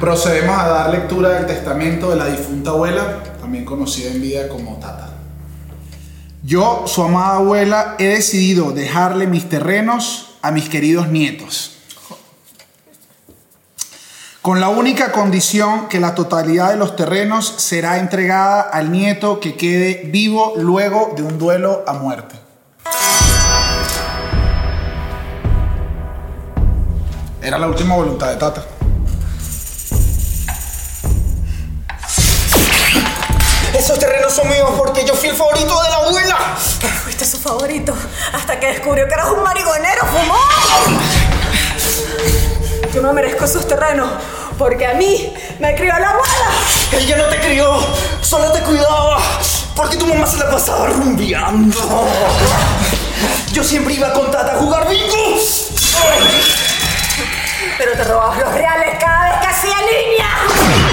Procedemos a dar lectura del testamento de la difunta abuela, también conocida en vida como Tata. Yo, su amada abuela, he decidido dejarle mis terrenos a mis queridos nietos. Con la única condición que la totalidad de los terrenos será entregada al nieto que quede vivo luego de un duelo a muerte. Era la última voluntad de Tata. Esos terrenos son míos porque yo fui el favorito de la abuela. Fuiste su favorito hasta que descubrió que eras un marihuanero fumón. Yo no merezco esos terrenos porque a mí me crió la abuela. Ella no te crió, solo te cuidaba. Porque tu mamá se la pasaba rumbeando. Yo siempre iba con Tata a jugar bingo. Pero te robabas los reales cada vez que hacía línea.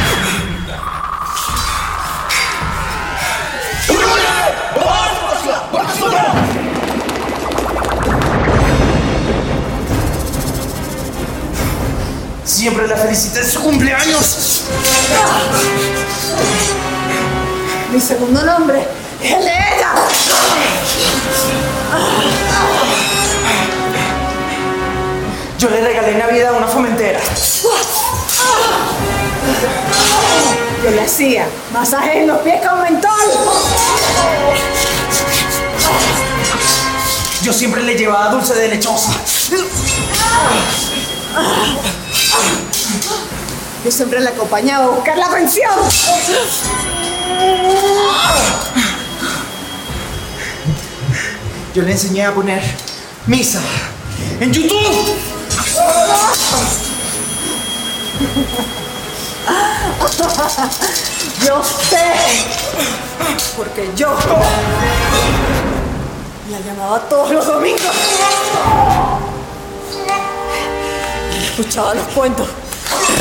Siempre la felicité en su cumpleaños. Mi segundo nombre es el de ella. Yo le regalé Navidad una fomentera. Yo le hacía masajes en los pies con mentol. Yo siempre le llevaba dulce de lechosa. Yo siempre le acompañaba a buscar la pensión. Yo le enseñé a poner misa en YouTube. Yo sé. Porque yo la llamaba todos los domingos. Y escuchaba los cuentos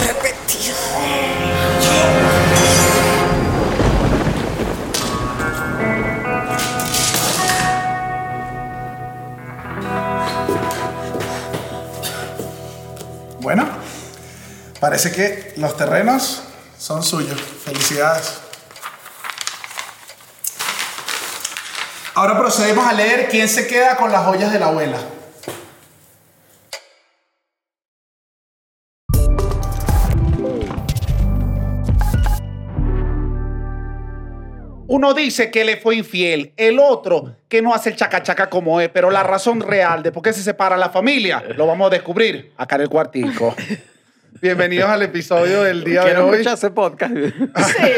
repetidos. Bueno, parece que los terrenos son suyos. Felicidades. Ahora procedemos a leer quién se queda con las joyas de la abuela. Uno dice que le fue infiel, el otro que no hace el chacachaca como es, pero la razón real de por qué se separa la familia lo vamos a descubrir acá en el cuartico. Bienvenidos al episodio del día de Quiero hoy. ese podcast. Sí,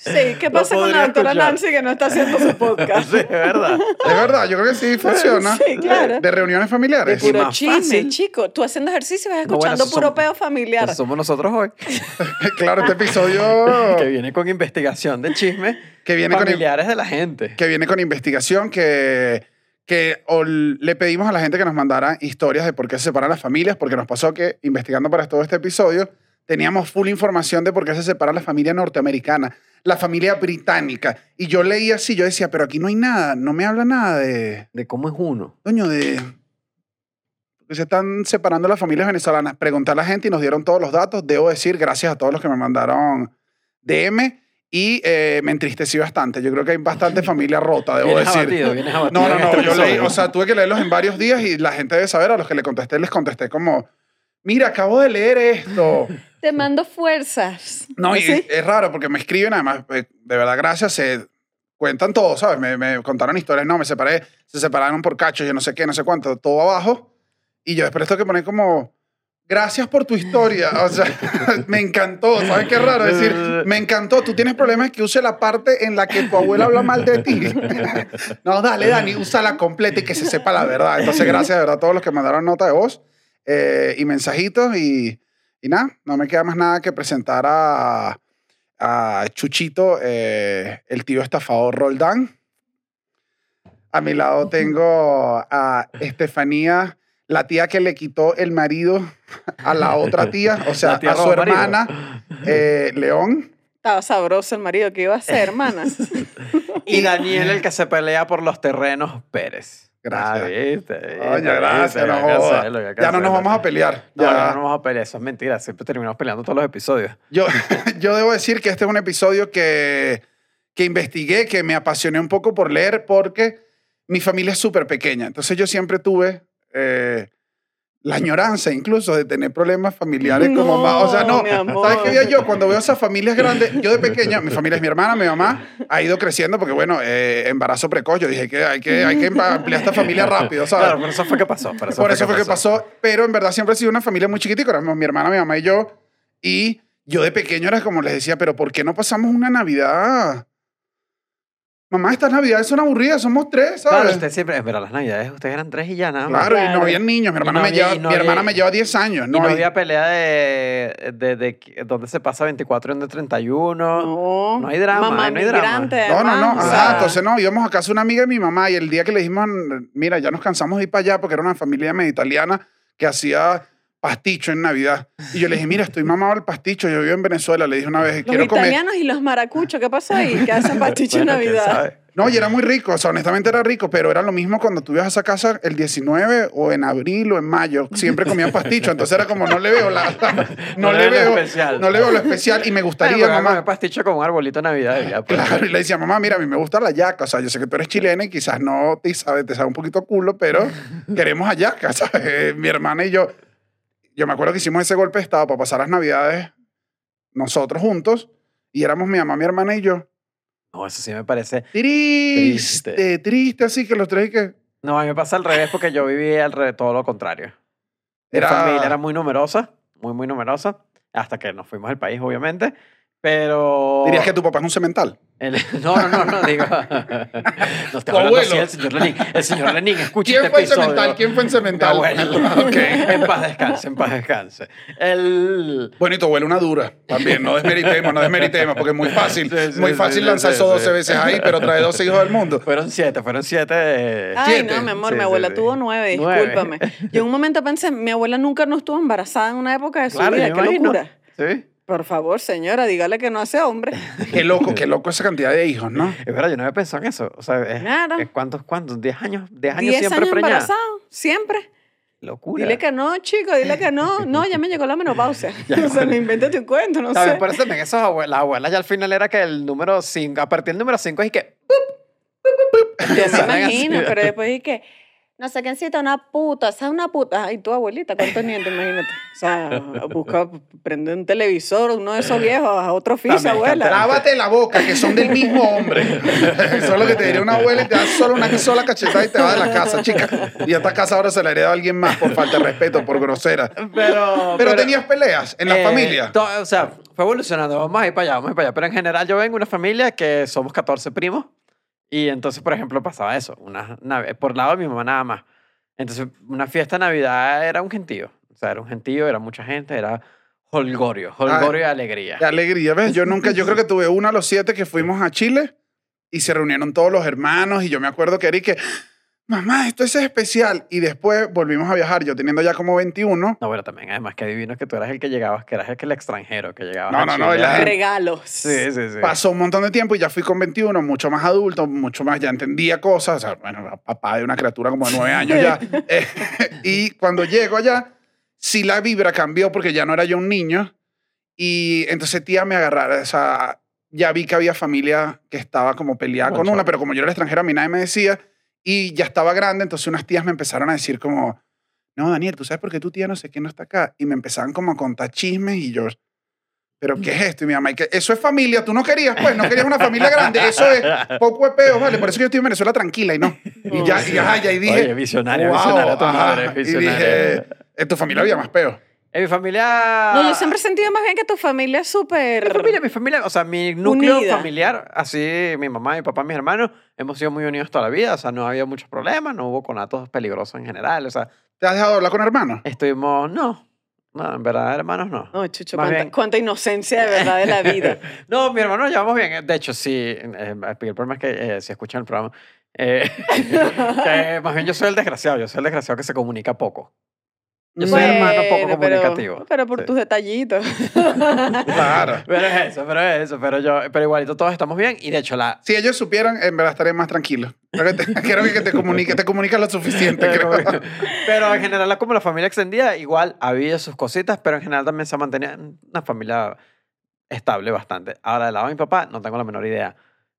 sí. ¿Qué pasa con la doctora escuchar. Nancy que no está haciendo su podcast? sí, es verdad. De verdad, yo creo que sí funciona. Sí, claro. De reuniones familiares. Puro más chisme, chico. Tú haciendo ejercicio vas No, bueno, escuchando puro somos- peo familiar. Eso somos nosotros hoy. claro, este episodio Que viene con investigación de chisme Que viene con- familiares de la gente. que viene con investigación que, que o le pedimos a la gente que nos mandara historias de por qué se separan las familias, porque nos pasó que investigando para todo este episodio teníamos full información de por qué se separa la familia norteamericana, la familia británica. Y yo leía así, yo decía, pero aquí no hay nada, no me habla nada de, De cómo es uno. coño, de... que se están separando las familias venezolanas. Pregunté a la gente y nos dieron todos los datos. Debo decir, gracias a todos los que me mandaron DM. Y eh, me entristecí bastante. Yo creo que hay bastante familia rota, debo Vienes decir. abatido, vienes abatido No, no, en no. este Yo leí, episodio. o sea, tuve que leerlos en varios días y la gente debe saber. A los que le contesté, les contesté como, mira, acabo de leer esto. Te mando fuerzas. No, y ¿Sí? es raro porque me escriben, además, eh, de verdad, gracias, se cuentan todo, ¿sabes? Me, me contaron historias, no, me separé, se separaron por cachos, yo no sé qué, no sé cuánto, todo abajo. Y yo después tengo que poner como, gracias por tu historia. O sea, me encantó, ¿sabes qué raro? Es decir, me encantó, tú tienes problemas que use la parte en la que tu abuela habla mal de ti. no, dale, Dani, úsala completa y que se sepa la verdad. Entonces, gracias de verdad a todos los que mandaron nota de voz eh, y mensajitos y... Y nada, no me queda más nada que presentar a, a Chuchito, eh, el tío estafador Roldán. A mi lado tengo a Estefanía, la tía que le quitó el marido a la otra tía, o sea, a su hermana, eh, León. Estaba sabroso el marido que iba a ser, hermana. Y Daniel, el que se pelea por los terrenos Pérez. Gracias. Ah, viste. viste, viste, no Ya no nos vamos a pelear. No, Ya. ya no nos vamos a pelear, eso es mentira. Siempre terminamos peleando todos los episodios. Yo, yo debo decir que este es un episodio que, que investigué, que me apasioné un poco por leer, porque mi familia es súper pequeña. Entonces yo siempre tuve eh, la añoranza incluso de tener problemas familiares como más. O sea, no. ¿Sabes qué día yo? Cuando veo esas familias grandes, yo de pequeña, mi familia es mi hermana, mi mamá, ha ido creciendo porque, bueno, eh, embarazo precoz. Yo dije que hay que, hay que ampliar esta familia rápido, ¿sabes? Claro, por eso fue que pasó. Por eso, Por eso fue que pasó. Pero en verdad siempre he sido una familia muy chiquitica. Éramos mi hermana, mi mamá y yo. Y yo de pequeño era como les decía, pero ¿por qué no pasamos una Navidad? Mamá, estas Navidades son aburridas, somos tres, Claro, ¿sabes? usted siempre, pero las navidades ustedes eran tres y ya nada más. Claro, y no Claro. había niños. Mi hermana, no me, había- lleva, no mi había- hermana me lleva 10 años. y No, había pelea de, de, de, de dónde se pasa 24 y dónde 31. No, No hay drama, Mamá no hay drama. No, no, no. Ajá, sea, entonces no, íbamos a casa de una amiga de mi mamá y el día que le dijimos, mira, ya nos cansamos de ir para allá porque era una familia medio italiana que hacía pasticho en Navidad. Y yo le dije, mira, estoy mamado al pasticho, yo vivo en Venezuela, le dije una vez, Los quiero comer. italianos y los maracuchos, ¿qué pasó ahí? Que hacen pasticho en Bueno, Navidad. No, y era muy rico, o sea, honestamente era rico, pero era lo mismo cuando tú ibas a esa casa el 19 o en abril o en mayo, siempre comían pasticho, entonces era como no le veo la no, No le veo lo especial. no le veo lo especial y me Bueno, gustaría, hago mamá. pasticho con un arbolito de Navidad. ya, pues. Claro, y le decía, mamá, mira, a mí me gusta la yaca, o sea, yo sé que tú eres chilena y quizás no te sabe, te sabe un poquito culo, pero queremos a yaca, ¿sabes? Mi hermana y yo, yo me acuerdo que hicimos ese golpe de estado para pasar las navidades nosotros juntos y éramos mi mamá, mi hermana y yo. No, eso sí me parece. Triste, triste, Triste. así que los tres que... No, a mí me pasa al revés porque yo viví al revés, todo lo contrario. Mi Era- familia era muy numerosa, muy, muy numerosa, hasta que nos fuimos del país, obviamente. Pero. Dirías que tu papá es un cemental. El- no, no, no, no, digo. No estoy hablando así abuelo. del señor Lenin. El señor Lenin, escucha ¿Quién este fue el episodio. cemental? ¿Quién fue el Mi cemental? abuelo. Ok. En paz descanse, en paz descanse. El. Bueno, y tu abuelo una dura. También, no desmeritemos, no desmeritemos, porque es muy fácil. Sí, sí, muy sí, fácil sí, lanzar sí, eso sí. 12 veces ahí, pero trae 12 hijos del mundo. Fueron siete, fueron siete. eh, Ay, Siete. no, mi amor, Sí, mi abuela sí. tuvo nueve, Nueve. discúlpame. Yo en un momento pensé, mi abuela nunca no estuvo embarazada en una época de su Claro, vida, qué imagino. locura. Sí. Por favor, señora, dígale que no hace hombre. Qué loco, qué loco esa cantidad de hijos, ¿no? Es verdad, yo no había pensado en eso. O sea, es, Claro. es ¿cuántos, cuántos? ¿Diez años? ¿Diez años Diez siempre años preñada? embarazado, siempre. Locura. Dile que no, chico, dile que no. No, ya me llegó la menopausia. Ya, o sea, no invéntate un cuento, no ¿Sabes? sé. Por eso también esos abuelas, las abuelas ya al final era que el número 5, a partir del número 5 es que... Yo me imagino, pero después dije que no sé quién cita una puta, esa es una puta. Ay, tu abuelita, ¿cuántos nietos? Imagínate. O sea, busca, prende un televisor, uno de esos viejos, a otro oficio, También, abuela. Lávate la boca, que son del mismo hombre. Eso es lo que te diría una abuela y te da solo una sola cachetada y te va de la casa, chica. Y esta casa ahora se la hereda a alguien más por falta de respeto, por grosera. Pero, Pero tenías peleas en la eh, familia. to- o sea, fue evolucionando, vamos a ir para allá, vamos a ir para allá. Pero en general yo vengo de una familia que somos 14 primos. Y entonces, por ejemplo, pasaba eso. Una, nav- por lado de mi mamá nada más. Entonces, una fiesta de Navidad era un gentío. O sea, era un gentío, era mucha gente, era holgorio, holgorio y alegría. Qué alegría, ¿ves? Yo nunca, yo creo que tuve uno a los siete que fuimos a Chile y se reunieron todos los hermanos y yo me acuerdo que era y que, mamá, esto es especial. Y después volvimos a viajar, yo teniendo ya como 21. No, bueno, también, además, que adivino que tú eras el que llegabas, que eras el, que el extranjero que llegaba. No, no, no, la Regalos. Sí, sí, sí. Pasó un montón de tiempo y ya fui con 21, mucho más adulto, mucho más, ya entendía cosas. O sea, bueno, papá de una criatura como de 9 años ya. Eh, y cuando llego allá, sí la vibra cambió porque ya no era yo un niño. Y entonces tía me agarrara, o sea, ya vi que había familia que estaba como peleada con una, pero como yo era extranjero, a mí nadie me decía. Y ya estaba grande, entonces unas tías me empezaron a decir como, no, Daniel, ¿tú sabes por qué tu tía no sé quién no está acá? Y me empezaban como a contar chismes y yo, ¿pero qué es esto? Y mi mamá, "¿Y eso es familia, tú no querías, pues, no querías una familia grande, eso es poco de peo, ¿vale? Por eso yo estoy en Venezuela tranquila y no. Y ya, y, ajá, y dije, Oye, visionaria, "Wow", visionaria tu ajá. madre, Y visionaria. dije, en tu familia había más peo. En mi familia... No, yo siempre he sentido más bien que tu familia es súper... Mi familia, mi familia, o sea, mi núcleo Unida. familiar, así mi mamá, mi papá, mis hermanos, hemos sido muy unidos toda la vida, o sea, no había muchos problemas, no hubo conatos peligrosos en general, o sea, ¿Te has dejado de hablar con hermanos? estuvimos, no, no, en verdad, hermanos, no. No, Chucho, cuánta, bien. cuánta inocencia de verdad de la vida. No, mi hermano nos llevamos bien, de hecho, sí, eh, el problema es que eh, si escuchan el programa, eh, que más bien yo soy el desgraciado, yo soy el desgraciado que se comunica poco. Yo soy Bueno, hermano poco pero- comunicativo. Pero por Sí. tus detallitos. Claro. Pero es eso, pero es eso. Pero yo, pero igualito todos estamos bien. Y de hecho, la. Si ellos supieran, en verdad estarían más tranquilos. Creo que te, creo que te comunique, te comunicas lo suficiente, creo. pero en general, como la familia extendida, igual había sus cositas, pero en general también se mantenía una familia estable bastante. Ahora, del lado de mi papá, no tengo la menor idea.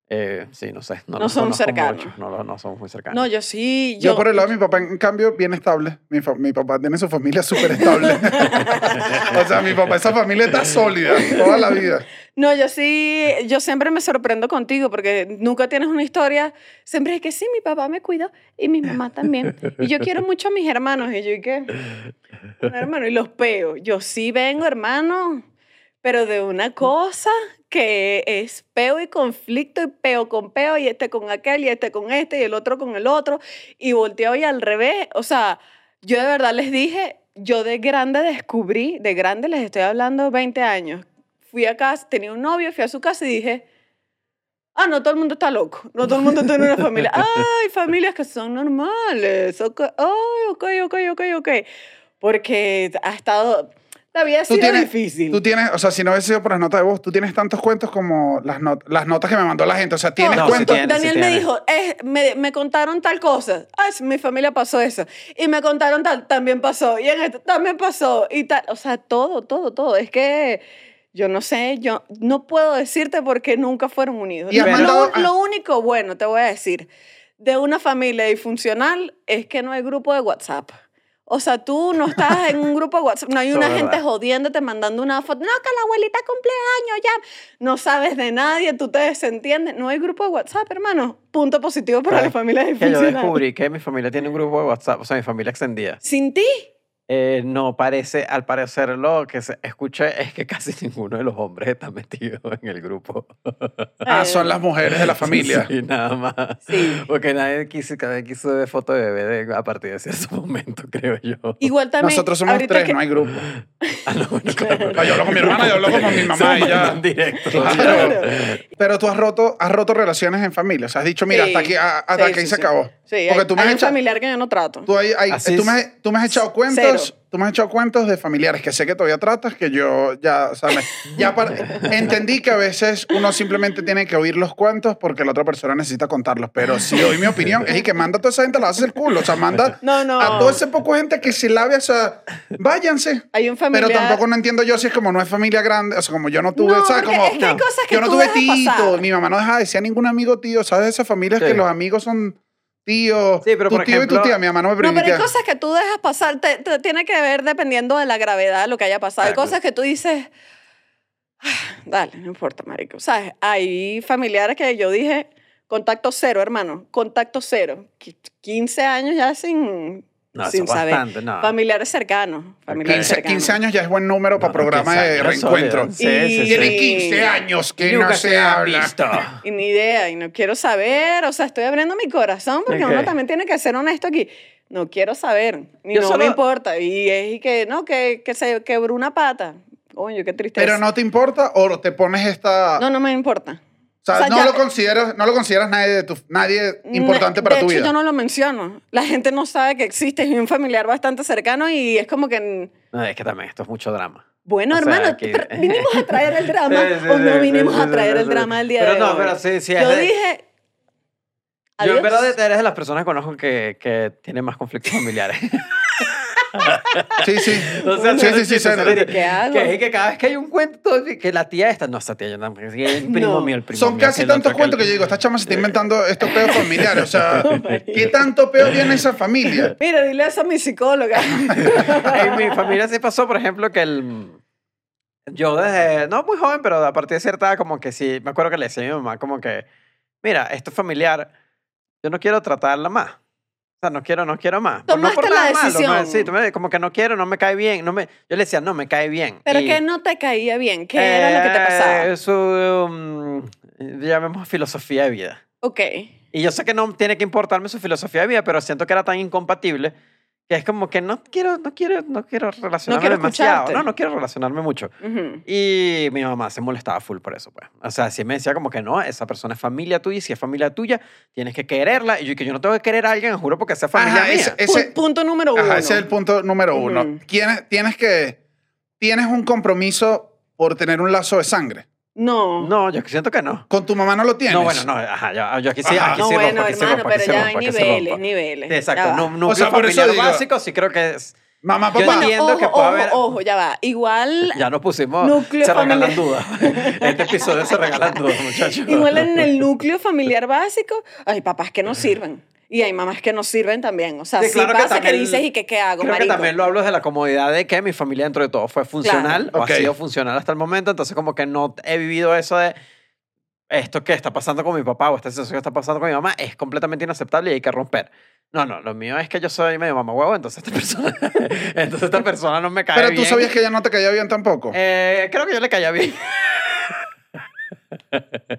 Eh, sí, no sé. No, son cercanos. mucho, No, lo- no somos muy cercanos. No, yo sí. Yo, Yo, por el lado de mi papá, en cambio, bien estable. Mi, fa- mi papá tiene su familia súper estable. o sea, mi papá, esa familia está sólida toda la vida. No, yo sí, yo siempre me sorprendo contigo porque nunca tienes una historia. Siempre es que sí, mi papá me cuidó y mi mamá también. Y yo quiero mucho a mis hermanos. Y yo, ¿y qué? Un hermano, y los peo. Yo sí vengo, hermano, pero de una cosa que es peo y conflicto y peo con peo y este con aquel y este con este y el otro con el otro y volteo y al revés. O sea, yo de verdad les dije, yo de grande descubrí, de grande les estoy hablando 20 años, fui a casa, tenía un novio, fui a su casa y dije, ah, no todo el mundo está loco, no todo el mundo tiene una familia. Ay, familias que son normales. ok, Ay, ok, ok, ok, ok. Porque ha estado, la vida ha Tú sido tienes, difícil. tú tienes, o sea, si no hubiese sido por las notas de voz, tú tienes tantos cuentos como las, not- las notas que me mandó la gente. O sea, tienes No, sí cuentos. tiene. Daniel me tiene. dijo, eh, me, me contaron tal cosa. Ah, sí, mi familia pasó eso. Y me contaron tal, también pasó. Y en esto también pasó. Y tal. O sea, todo, todo, todo. Es que yo no sé, yo no puedo decirte porque nunca fueron unidos. Y lo, mandado- ah. lo único bueno, te voy a decir, de una familia disfuncional es que no hay grupo de WhatsApp. O sea, tú no estás en un grupo de WhatsApp, no hay una gente verdad. jodiéndote, mandando una foto. No, que la abuelita cumpleaños ya. No sabes de nadie, tú te desentiendes. No hay grupo de WhatsApp, hermano. Punto positivo para Claro, la familia que yo descubrí que mi familia tiene un grupo de WhatsApp, o sea, mi familia extendida. Sin ti. Eh, no parece, al parecer, lo que se escuché es que casi ninguno de los hombres está metido en el grupo. Ah, son las mujeres de la familia. Sí, nada más. Sí. Porque nadie quiso, cada vez quiso ver foto de bebé de- a partir de cierto momento, creo yo. Igual también. Nosotros somos tres, que- no hay grupo. Ah, no, bueno, claro. Ah, yo hablo con mi hermana, yo hablo con mi mamá y ya. En directo. Claro. Pero tú has roto, has roto relaciones en familia. O sea, has dicho, mira, Sí. hasta aquí, a- hasta Sí, aquí sí, se sí. acabó. Sí, Porque hay, tú me hay has un hecho, familiar que yo no trato. tú, hay- tú, me, tú me has echado cuentos, tú me has echado cuentos de familiares que sé que todavía tratas, que yo ya, o sea, me- ya para- entendí que a veces uno simplemente tiene que oír los cuentos porque la otra persona necesita contarlos. Pero si doy mi opinión, es y que manda a toda esa gente, la hace el culo. O sea, manda No, no. a todo ese poco gente que se lave, o sea, váyanse. Hay un familiar. Pero tampoco no entiendo yo si es como no es familia grande, o sea, como yo no tuve, No, ¿sabes? Como, es que hay cosas que yo no tú tuve tito, pasar. mi mamá no dejaba de decir a ningún amigo tío, ¿sabes? Esas familias Sí. que los amigos son tíos, Sí, pero tu por tío y tu tía, mi mamá no me No, pero hay permitía. cosas que tú dejas pasar, te, te- tiene que ver dependiendo de la gravedad de lo que haya pasado. Hay cosas que tú dices, "Ah, dale, no importa, marico. ¿Sabes? Hay familiares que yo dije, contacto cero, hermano, contacto cero. Qui- 15 años ya sin, No, sin saber. bastante, no. Familiares cercanos. Familiares 15, cercanos. 15 años ya es buen número para No, programa 15 de reencuentro. Sí, sí. Tiene 15 años que no se habla. Y ni idea, y no quiero saber, o sea, estoy abriendo mi corazón porque Ok. uno también tiene que ser honesto aquí. No quiero saber, ni no solo- me importa. Y es y que, no, que, que se quebró una pata. Coño, qué tristeza. Pero no te importa o te pones esta... No, no me importa. O sea, o sea, no, ya- lo consideras, no lo consideras nadie, de tu, nadie importante para de tu hecho, vida. yo no lo menciono. La gente no sabe que existe. Es un familiar bastante cercano y es como que... No, es que también esto es mucho drama. Bueno, O sea, hermano, aquí- pero ¿vinimos a traer el drama Sí, sí, o no sí, vinimos sí, a sí, traer sí, el sí. drama el día Pero de no, hoy? pero sí, sí, es Yo de- dije... Yo en adiós. verdad eres de las personas que conozco que, que tienen más conflictos familiares. Sí, sí. O sea, sí, sí, sí, chiste. ¿Qué hago? Que que cada vez que hay un cuento, que la tía esta, no, esta tía, yo no, que sí, el primo No. mío, el primo Son mío, casi que tantos cuentos que el- yo digo, esta chama se está inventando estos peos familiares. O sea, ¿qué tanto peo viene esa familia? Mira, dile eso a mi psicóloga. En mi familia sí pasó, por ejemplo, que el... Yo desde, no muy joven, pero a partir de cierta edad, como que sí, me acuerdo que le decía a mi mamá, como que, mira, esto es familiar, yo no quiero tratarla más. Sea, no quiero, no quiero más. Pues no por Tomaste la nada malo, no, decisión. sí, tú me- como que no quiero, no me cae bien. No me, yo le decía, no, me cae bien. Pero Y- que no te caía bien. ¿Qué era lo que te pasaba? Eh, Su, um, llamemos filosofía de vida. Ok. Y yo sé que no tiene que importarme su filosofía de vida, pero siento que era tan incompatible que es como que no quiero, no quiero, no quiero relacionarme quiero demasiado. escucharte. No, no quiero relacionarme mucho. Ujú. Y mi mamá se molestaba full por eso, pues. O sea, sí me decía como que no, esa persona es familia tuya y si es familia tuya, tienes que quererla. Y yo que yo no tengo que querer a alguien, juro, porque sea familia Ajá, mía. ese- ese- Pu- punto número uno. Ajá, ese es el punto número uno. Ujú. Tienes, tienes que. Tienes un compromiso por tener un lazo de sangre. No. No, yo siento que no. Con tu mamá no lo tienes. No, bueno, no, ajá, yo, yo aquí sí, Ajá. aquí No, sí bueno, rompo, aquí sí hermano, rompo, aquí pero sí ya rompo, hay aquí niveles, niveles. Sí, Exacto, va. no, núcleo sea, por eso familiar digo- básico sí creo que es... Mamá, Yo papá. entiendo ojo, que puede ojo, haber- ojo, ya va. Igual, Ya nos pusimos, Núcleo se regalan familiar. dudas. Este episodio se regalan dudas, muchachos. igual en el núcleo familiar básico, hay papás que no sirven. Y hay mamás que no sirven también. O sea, Sí, sí, claro que pasa que, también- dices, ¿y que qué hago, Creo que también lo hablo desde la comodidad de que mi familia dentro de todo fue funcional Claro. o Ok. ha sido funcional hasta el momento, entonces como que no he vivido eso de esto que está pasando con mi papá o esta situación que está pasando con mi mamá es completamente inaceptable y hay que romper. No, no, lo mío es que yo soy medio mamá huevo, entonces esta persona, entonces esta persona no me cae Pero bien. tú sabías que ella no te caía bien tampoco. Eh, creo que yo le caía bien.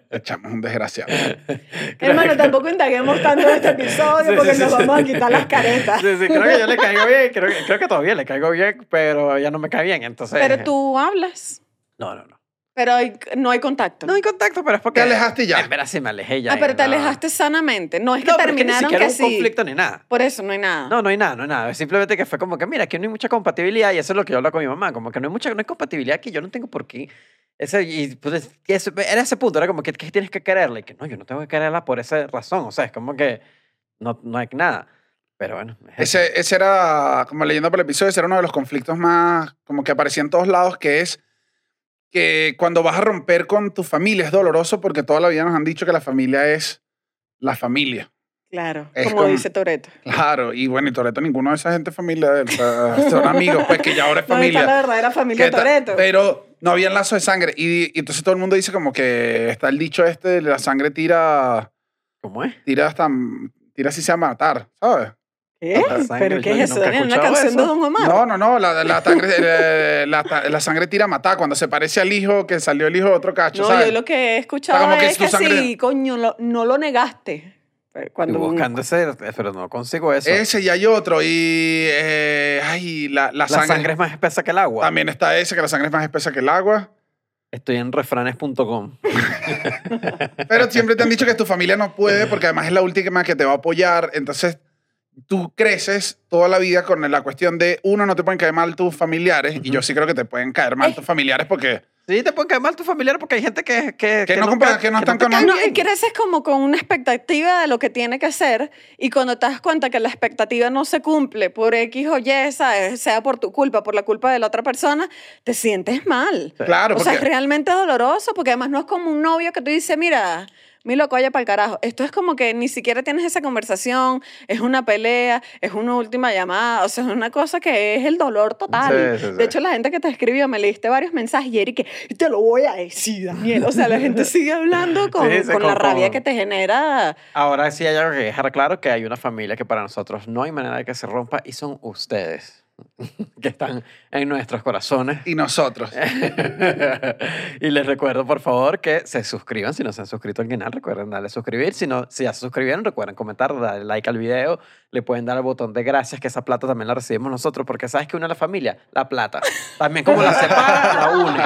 Echamos un desgraciado. Hermano, tampoco indaguemos tanto en este episodio Sí, porque sí, nos sí, vamos a quitar las caretas. Sí, sí, creo que yo le caigo bien, creo, que- creo que todavía le caigo bien, pero ya no me cae bien, entonces... Pero tú hablas, No, no, no. Pero hay- no hay contacto. No hay contacto, pero es porque... Te alejaste ya. En verdad sí me alejé ya. ah, pero te no. alejaste sanamente. No es que No, es que ni terminaron que hubo un sí. conflicto ni nada. Por eso no hay nada. No, no hay nada, no hay nada. Es simplemente que fue como que, mira, aquí no hay mucha compatibilidad y eso es lo que yo hablo con mi mamá. Como que no hay mucha no hay compatibilidad aquí, yo no tengo por qué. Ese, y pues, que eso- era ese punto, era como que, que tienes que quererla y que no, yo no tengo que quererla por esa razón. O sea, es como que no, no hay nada. Pero bueno. es. Ese, ese era, como leyendo por el episodio, ese era uno de los conflictos más, como que aparecía en todos lados, que es que cuando vas a romper con tu familia es doloroso porque toda la vida nos han dicho que la familia es la familia. Claro, Es como como- dice Toreto. Claro, y bueno, y Toreto, ninguno de esa gente es familia de él. son amigos, pues que ya ahora es ¿Dónde está la familia. verdadera familia Toreto? Pero no había lazo de sangre. Y, y entonces todo el mundo dice como que está el dicho este, la sangre tira, ¿Cómo es? tira hasta, tira si sea matar, ¿sabes? Sangre, ¿Pero qué es eso? ¿Una canción de eso. Don Omar? No, no, no, la, la, sangre, eh, la, la sangre tira a matar cuando se parece al hijo que salió el hijo de otro cacho, No, ¿sabes? yo lo que he escuchado como que es que sangre- sí, coño, lo- no lo negaste. Estoy Cuando un- buscando ese, pero no consigo eso. Ese y hay otro. Y, eh, ay, la, la la sangre, sangre, es más espesa que el agua. También está ese, que la sangre es más espesa que el agua. Estoy en refranes.com. Pero siempre te han dicho que tu familia no puede porque además es la última que te va a apoyar. Entonces, tú creces toda la vida con la cuestión de, uno, no te pueden caer mal tus familiares. Y yo sí creo que te pueden caer mal Eh. tus familiares porque... Sí, te pueden caer mal tu familiar porque hay gente que... Que, Que no te- que no están con No, y creces como con una expectativa de lo que tiene que ser y cuando te das cuenta que la expectativa no se cumple por X o Y, ¿sabes? sea por tu culpa, por la culpa de la otra persona, te sientes mal. Claro, o sea, es realmente doloroso porque además no es como un novio que tú dices, mira, mi loco, vaya para el carajo. Esto es como que ni siquiera tienes esa conversación, es una pelea, es una última llamada, o sea, es una cosa que es el dolor total. Sí, sí, sí. De hecho, la gente que te escribió, me leíste varios mensajes y Eric, que te lo voy a decir, Daniel. O sea, la gente sigue hablando con, con la rabia que te genera. Ahora sí hay algo que dejar claro, que hay una familia que para nosotros no hay manera de que se rompa y son ustedes, que están en nuestros corazones. Y nosotros. y les recuerdo, por favor, que se suscriban. Si no se han suscrito al canal, recuerden darle suscribir. Si, no, si ya se suscribieron, recuerden comentar, darle like al video. Le pueden dar el botón de gracias, que esa plata también la recibimos nosotros, porque sabes que une a la familia, la plata. También como la separa, la une.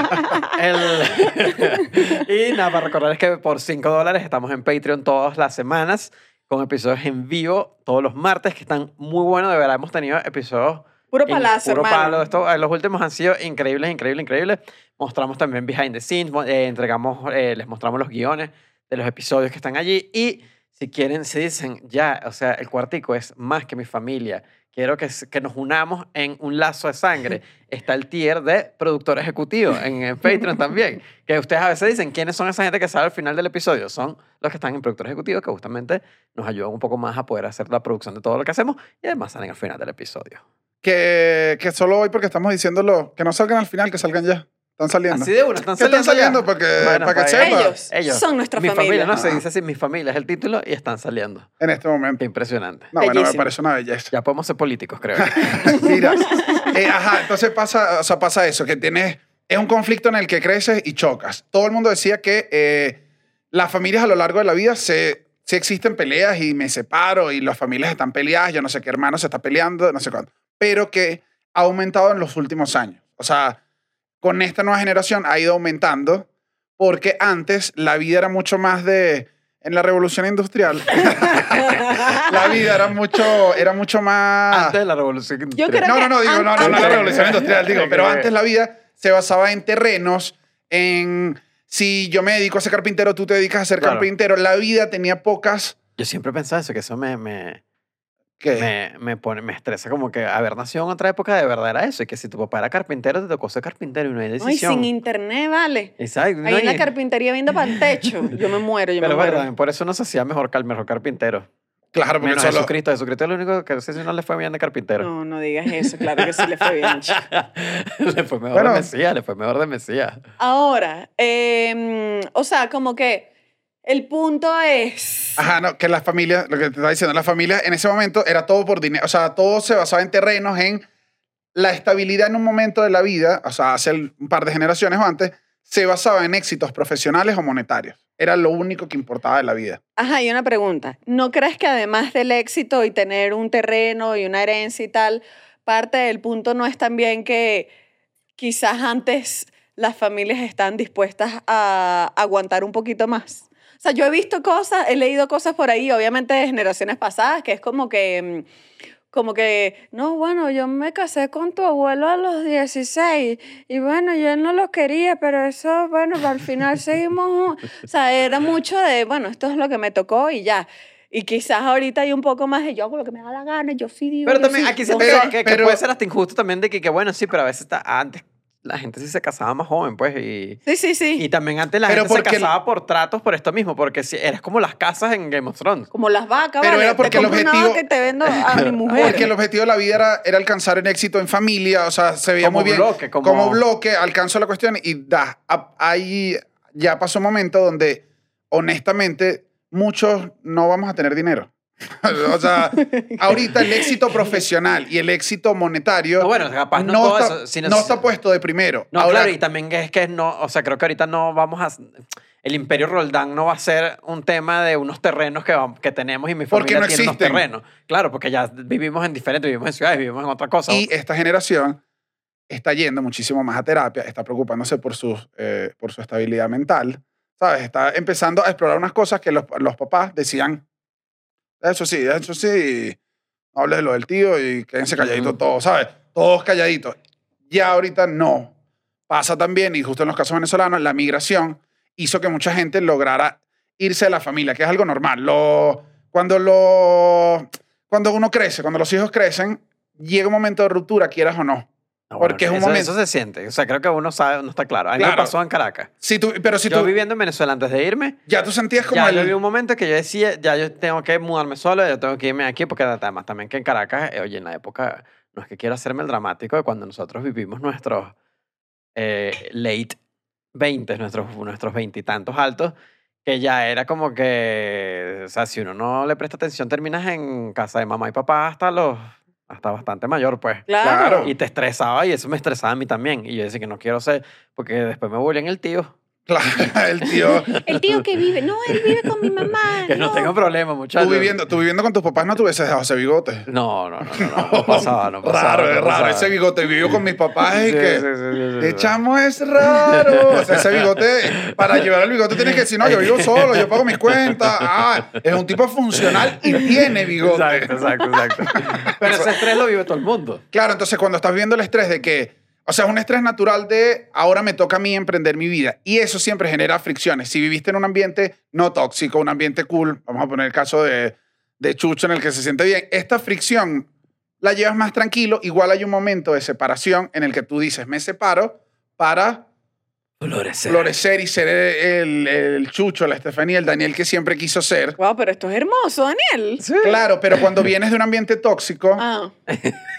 El- y nada, para recordarles que por 5 dólares estamos en Patreon todas las semanas con episodios en vivo todos los martes que están muy buenos. De verdad, hemos tenido episodios Puro palazo, puro hermano. palo. Esto, eh, los últimos han sido increíbles, increíbles, increíbles. Mostramos también behind the scenes, eh, entregamos, eh, les mostramos los guiones de los episodios que están allí. Y si quieren, se dicen, ya, o sea, el cuartico es más que mi familia. Quiero que, que nos unamos en un lazo de sangre. Está el tier de productor ejecutivo en, en Patreon también. Que ustedes a veces dicen, ¿quiénes son esa gente que sale al final del episodio? Son los que están en productor ejecutivo que justamente nos ayudan un poco más a poder hacer la producción de todo lo que hacemos y además salen al final del episodio. Que, que solo hoy porque estamos diciéndolo, que no salgan al final, que salgan ya. Están saliendo. Así de una, están ¿Qué están saliendo. saliendo? ya. Porque- Bueno, para que pues, sepa. Ellos son nuestra mi familia. no se Ah. dice así, mi familia es el título y están saliendo. En este momento. Qué impresionante. No, bueno, me Bellísimo. parece una belleza. Ya podemos ser políticos, creo. Mira, eh, ajá, entonces pasa, o sea, pasa eso, que tienes, es un conflicto en el que creces y chocas. Todo el mundo decía que eh, las familias a lo largo de la vida se, se existen peleas y me separo y las familias están peleadas, yo no sé qué hermano se está peleando, no sé cuánto. Pero que ha aumentado en los últimos años. O sea, con esta nueva generación ha ido aumentando porque antes la vida era mucho más de... En la revolución industrial, la vida era mucho, era mucho más... Antes de la revolución. Yo industrial. creo No, no, no, digo, no, no, no la revolución industrial, digo, pero antes la vida se basaba en terrenos, en si yo me dedico a ser carpintero, tú te dedicas a ser Claro. carpintero. La vida tenía pocas Yo siempre pensaba eso, que eso me, me, que me, me pone, me estresa como que haber nacido en otra época de verdad era eso, y que si tu papá era carpintero, te tocó ser carpintero y no hay Ay, decisión. sin internet, vale. Exacto. Ahí no, en la y- carpintería viendo para el techo. Yo me muero, yo Pero me bueno, muero. por eso no se hacía mejor, cal- mejor carpintero. claro, porque Menos solo Jesucristo. Jesucristo es lo único que no sé si no le fue bien de carpintero. No, no digas eso. Claro que sí le fue bien. le fue mejor Bueno. de Mesías, le fue mejor de Mesías. Ahora, em, o sea, como que el punto es... Ajá, no, que las familias, lo que te estaba diciendo, las familias en ese momento era todo por dinero, o sea, todo se basaba en terrenos, en la estabilidad en un momento de la vida, o sea, hace un par de generaciones o antes, se basaba en éxitos profesionales o monetarios. Era lo único que importaba de la vida. Ajá, y una pregunta. ¿No crees que además del éxito y tener un terreno y una herencia y tal, parte del punto no es también que quizás antes las familias están dispuestas a aguantar un poquito más? O sea, yo he visto cosas, he leído cosas por ahí, obviamente de generaciones pasadas, que es como que, mm, como que, no, bueno, yo me casé con tu abuelo a los 16 y bueno, yo no lo quería, pero eso, bueno, al final seguimos, o sea, era mucho de, bueno, esto es lo que me tocó y ya. Y quizás ahorita hay un poco más de yo hago lo que me da la gana, yo sí digo. Pero también sí- aquí siento Pero- que, que pero- puede ser hasta injusto también de que, que, bueno, sí, pero a veces está, antes la gente sí se casaba más joven, pues, y... Sí, sí, sí. Y también antes la Pero gente se porque el- casaba por tratos por esto mismo, porque si, eras como las casas en Game of Thrones. Como las vacas, Pero vale, era porque te el objetivo- y te vendo a mi mujer. Porque el objetivo de la vida era, era alcanzar el éxito en familia, o sea, se veía Como muy bien. bloque, como- bloque, alcanzó la cuestión y da. Ahí ya pasó un momento donde, honestamente, muchos no vamos a tener dinero. o sea, ahorita el éxito profesional y el éxito monetario No, bueno, capaz no todo está, eso, sino- no está puesto de primero. No, Ahora, claro, y también es que no, o sea, creo que ahorita no vamos a... El Imperio Roldán no va a ser un tema de unos terrenos que, vam- que tenemos y mi familia no tiene unos terrenos. Claro, porque ya vivimos en diferentes, vivimos en ciudades, vivimos en otra cosa. Y esta generación está yendo muchísimo más a terapia, está preocupándose por, sus, eh, por su estabilidad mental, ¿sabes? Está empezando a explorar unas cosas que los, los papás decían, eso sí, eso sí, no hable de lo del tío y quédense calladitos todos, ¿sabes? Todos calladitos. Ya ahorita no. Pasa también, y justo en los casos venezolanos, la migración hizo que mucha gente lograra irse de la familia, que es algo normal. Lo, cuando, lo, cuando uno crece, cuando los hijos crecen, llega un momento de ruptura, quieras o no. No, porque es un eso, momento- eso se siente. O sea, creo que uno sabe, no está claro. A mí me Claro. pasó en Caracas. Si tú, pero si yo tú, viviendo en Venezuela antes de irme, ya tú sentías como ya el... yo vi un momento que yo decía, ya yo tengo que mudarme solo, yo tengo que irme aquí, porque además también que en Caracas, eh, oye, en la época, no es que quiero hacerme el dramático de cuando nosotros vivimos nuestros eh, late 20, nuestros nuestros veintitantos altos, que ya era como que, o sea, si uno no le presta atención, terminas en casa de mamá y papá hasta los, hasta bastante mayor, pues. Claro. Y te estresaba y eso me estresaba a mí también. Y yo decía que no quiero ser, porque después me volvían el tío. Claro, el tío... El tío que vive, no, él vive con mi mamá. Que no, tengo problema, muchachos. Tú viviendo, tú viviendo con tus papás no te hubieses dejado ese bigote. No, no, no, no, no, no pasaba, no pasaba. raro, no es raro. Ese bigote vivió con mis papás y Sí, que... sí, sí, sí, sí, De sí. chamo es raro. O sea, ese bigote, para llevar el bigote tienes que decir, no, yo vivo solo, yo pago mis cuentas. Ah, es un tipo funcional y tiene bigote. Exacto, exacto, exacto. Pero ese estrés lo vive todo el mundo. Claro, entonces cuando estás viendo el estrés de que, o sea, es un estrés natural de ahora me toca a mí emprender mi vida. Y eso siempre genera fricciones. Si viviste en un ambiente no tóxico, un ambiente cool, vamos a poner el caso de, de Chucho en el que se siente bien, esta fricción la llevas más tranquilo. Igual hay un momento de separación en el que tú dices, me separo para Florecer. florecer y ser el, el Chucho, la Estefanía, el Daniel que siempre quiso ser. Wow, pero esto es hermoso, Daniel. Claro, pero cuando vienes de un ambiente tóxico, Ah,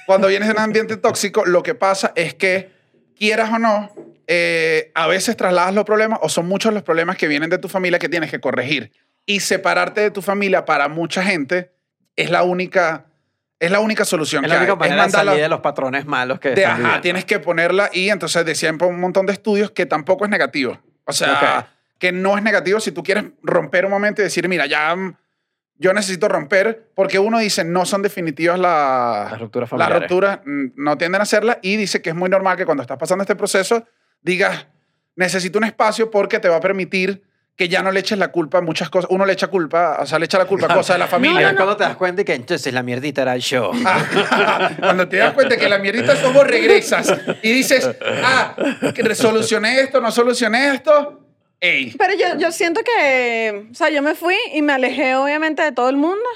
cuando vienes de un ambiente tóxico, lo que pasa es que, quieras o no, eh, a veces trasladas los problemas o son muchos los problemas que vienen de tu familia que tienes que corregir. Y separarte de tu familia para mucha gente es la única, es la única solución Es que la única hay. manera de mandarla salir de los patrones malos que de, están ajá, tienes que ponerla y entonces decían un montón de estudios que tampoco es negativo. O sea, Ok. que no es negativo si tú quieres romper un momento y decir, mira, ya mm, yo necesito romper, porque uno dice, no son definitivas la- Las rupturas las familiares. rupturas, mm, no tienden a hacerlas, y dice que es muy normal que cuando estás pasando este proceso, digas, necesito un espacio porque te va a permitir que ya no le eches la culpa a muchas cosas. Uno le echa culpa, o sea, le echa la culpa a cosas de la familia. cuando te das cuenta que entonces la mierdita era yo. Cuando te das cuenta que la mierdita somos regresas y dices, ah, que solucioné esto, no solucioné esto, ey. Pero yo, yo siento que, o sea, yo me fui y me alejé obviamente de todo el mundo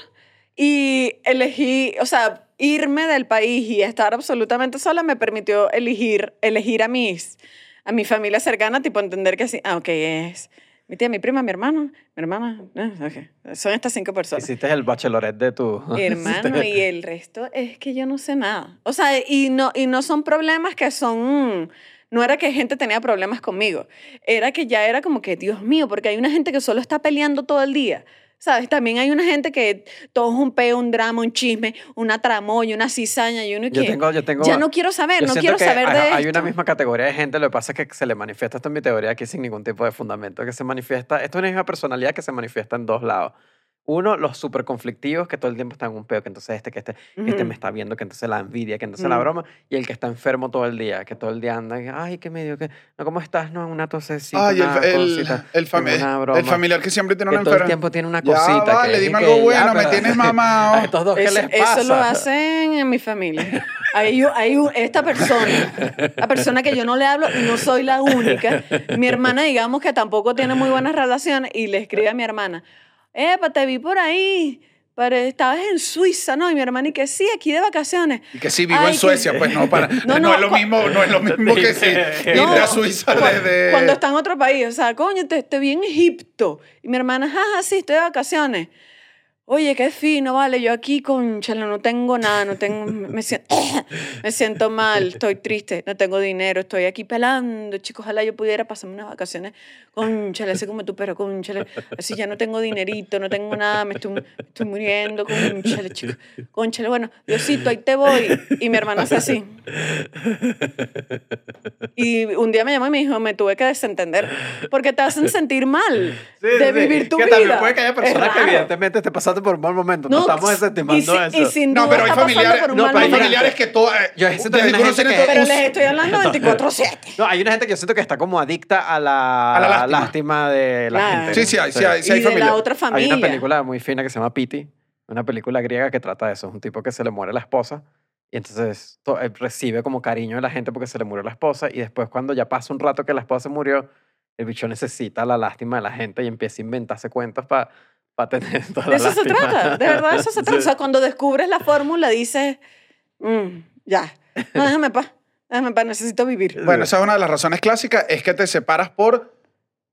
y elegí, o sea, irme del país y estar absolutamente sola me permitió elegir, elegir a mis, a mi familia cercana, tipo entender que sí, ah, ok, es mi tía, mi prima, mi hermano, mi hermana, eh, ok, son estas cinco personas. Hiciste el bachelorette de tu... Hermano, y el resto es que yo no sé nada. O sea, y no, y no son problemas que son... No era que gente tenía problemas conmigo. Era que ya era como que, Dios mío, porque hay una gente que solo está peleando todo el día. ¿Sabes? También hay una gente que todo es un peo, un drama, un chisme, una tramoya, una cizaña y uno que... Yo tengo, yo tengo... ya no quiero saber, yo no quiero que saber de hay, esto. hay una misma categoría de gente, lo que pasa es que se le manifiesta, esto es mi teoría aquí sin ningún tipo de fundamento, que se manifiesta, esto es una misma personalidad que se manifiesta en dos lados. Uno, los súper conflictivos, que todo el tiempo están un peo, que entonces este, que este, este Ujú. me está viendo, que entonces la envidia, que entonces la Ujú. broma, y el que está enfermo todo el día, que todo el día anda, ay, qué medio, que, no, ¿cómo estás? No, una tosecita, Ay, el, una el, cosita, el, fami- broma. el familiar que siempre tiene que una todo el enfermedad. tiempo tiene una Ya, cosita. vale, que, dime que algo ya, bueno, me pero- tienes mamado. A estos dos, ¿qué Eso, les pasa? eso lo hacen en mi familia. Hay, hay esta persona, la persona que yo no le hablo no soy la única. Mi hermana, digamos que tampoco tiene muy buenas relaciones y le escribe a mi hermana, Epa, te vi por ahí, pero estabas en Suiza, ¿no? Y mi hermana, y que sí, aquí de vacaciones. Y que sí, vivo Ay, en que- Suecia, pues no, para, no, No, no, es lo mismo, no es lo mismo que irte No, a Suiza cu- desde... Cuando está en otro país, o sea, coño, te, te vi en Egipto. Y mi hermana, jaja, sí, estoy de vacaciones. Oye, qué fino, vale, yo aquí, conchale, no tengo nada, no tengo, me siento, me siento mal, estoy triste, no tengo dinero, estoy aquí pelando, chicos, ojalá yo pudiera pasarme unas vacaciones, conchale, así como tú, pero conchale, así ya no tengo dinerito, no tengo nada, me estoy, me estoy muriendo, conchale, chicos, conchale, bueno, Diosito, ahí te voy. Y mi hermana hace así. Y un día me llamó y me dijo, me tuve que desentender, porque te hacen sentir mal Sí, de sí, vivir tu que vida. también puede que haya personas que evidentemente te pasaste por un mal momento. No, estamos y desestimando si- eso. Y sin No, duda pero hay familiares, no, pero hay familiares que todo... eh, Yo siento que hay que una gente que- Pero les estoy hablando 24-7. No, hay una gente que yo siento que está como adicta a la, A la lástima. de la Claro. gente. Sí, ¿no? sí hay, sí hay, sí y hay de familia. la otra Hay familia. una película muy fina que se llama Pity, una película griega que trata de eso. Es un tipo que se le muere la esposa y entonces to- eh, recibe como cariño de la gente porque se le murió la esposa y después cuando ya pasa un rato que la esposa se murió, el bicho necesita la lástima de la gente y empieza a inventarse cuentos para tener toda De la eso se trata, de verdad, de eso se trata. O sea, cuando descubres la fórmula, dices, "Mm, ya, no, déjame pa, déjame pa, necesito vivir. Bueno, esa es una de las razones clásicas, es que te separas por...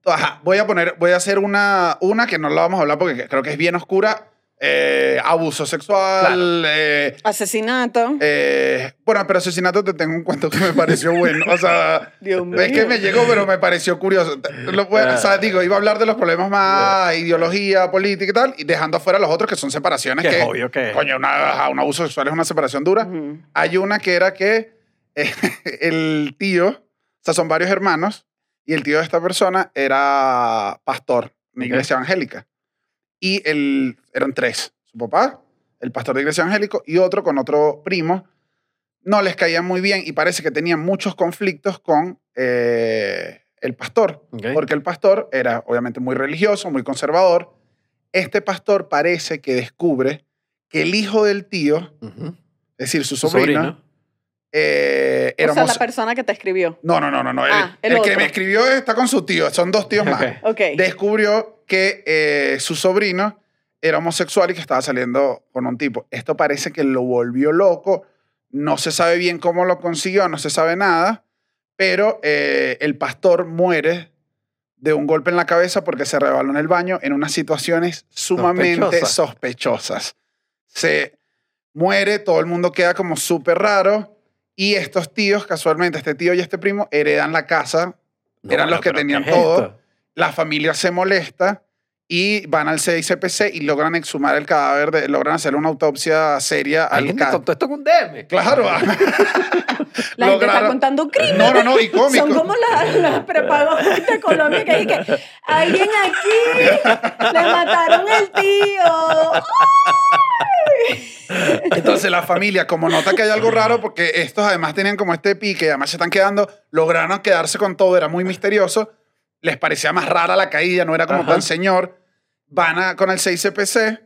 Ajá, voy a poner, voy a hacer una, una que no la vamos a hablar porque creo que es bien oscura. Eh, abuso sexual, eh, Asesinato. eh, bueno, pero asesinato te tengo un cuento que me pareció bueno. O sea, Dios mío. es que me llegó, pero me pareció curioso. Lo a- o sea, digo, iba a hablar de los problemas más ideología, política y tal, y dejando afuera los otros que son separaciones Que obvio que- coño, una- un abuso sexual es una separación dura. Ujú. Hay una que era que eh, el tío, o sea, son varios hermanos, y el tío de esta persona era pastor, una iglesia evangélica. Y el, eran tres, su papá, el pastor de iglesia evangélico, y otro con otro primo. No les caían muy bien y parece que tenían muchos conflictos con eh, el pastor, Ok. porque el pastor era obviamente muy religioso, muy conservador. Este pastor parece que descubre que el hijo del tío, Ujú. es decir, su Su sobrino, eh, O era sea, la persona que te escribió. No, no, no, no. no. El, Ah, el el que otro. me escribió está con su tío. Son dos tíos más. Ok. Ok. Descubrió que eh, su sobrino era homosexual y que estaba saliendo con un tipo. Esto parece que lo volvió loco. No se sabe bien cómo lo consiguió, no se sabe nada. Pero eh, el pastor muere de un golpe en la cabeza porque se rebaló en el baño en unas situaciones sumamente Sospechosas. sospechosas. Se muere, todo el mundo queda como súper raro. Y estos tíos, casualmente, este tío y este primo, heredan la casa. No, Eran bueno, los que pero tenían ¿qué es todo. esto? La familia se molesta y van al CICPC y logran exhumar el cadáver, de, logran hacer una autopsia seria al cadáver. contó esto en un DM. Claro. La gente está Lograron- contando un crimen. No, no, no, y cómico. Son como las, las prepagos de Colombia que dicen que alguien aquí le mataron el tío. Entonces la familia, como nota que hay algo raro, porque estos además tenían como este pique y además se están quedando, lograron quedarse con todo, era muy misterioso, les parecía más rara la caída, no era como Ajá. tan señor, van a- con el 6CPC,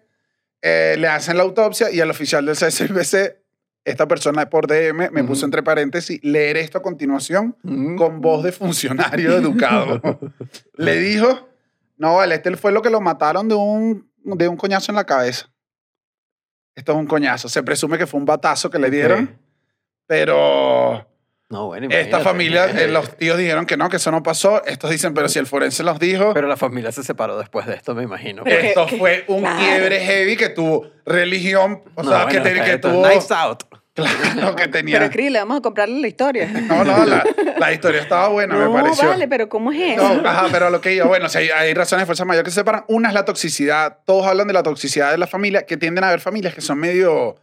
eh, le hacen la autopsia y al oficial del 6CPC, esta persona por DM me puso entre paréntesis, leer esto a continuación con voz de funcionario educado. Le dijo, no, vale, este fue lo que lo mataron de un, de un coñazo en la cabeza. Esto es un coñazo. Se presume que fue un batazo que le dieron, pero No, bueno, esta familia, eh, los tíos dijeron que no, que eso no pasó. Estos dicen, pero si el forense los dijo, Pero la familia se separó después de esto, me imagino. Esto fue un claro. quiebre heavy que tuvo religión, o No, sea, bueno, que, te- tuvo... Nice out. Claro, que tenía... Pero Cris, le vamos a comprarle la historia. No, no, la, la historia estaba buena, me no, pareció. vale, pero ¿cómo es eso? No, ajá, pero lo que iba, bueno, si hay, hay razones de fuerza mayor que se separan. Una es la toxicidad. Todos hablan de la toxicidad de la familia, que tienden a haber familias que son medio...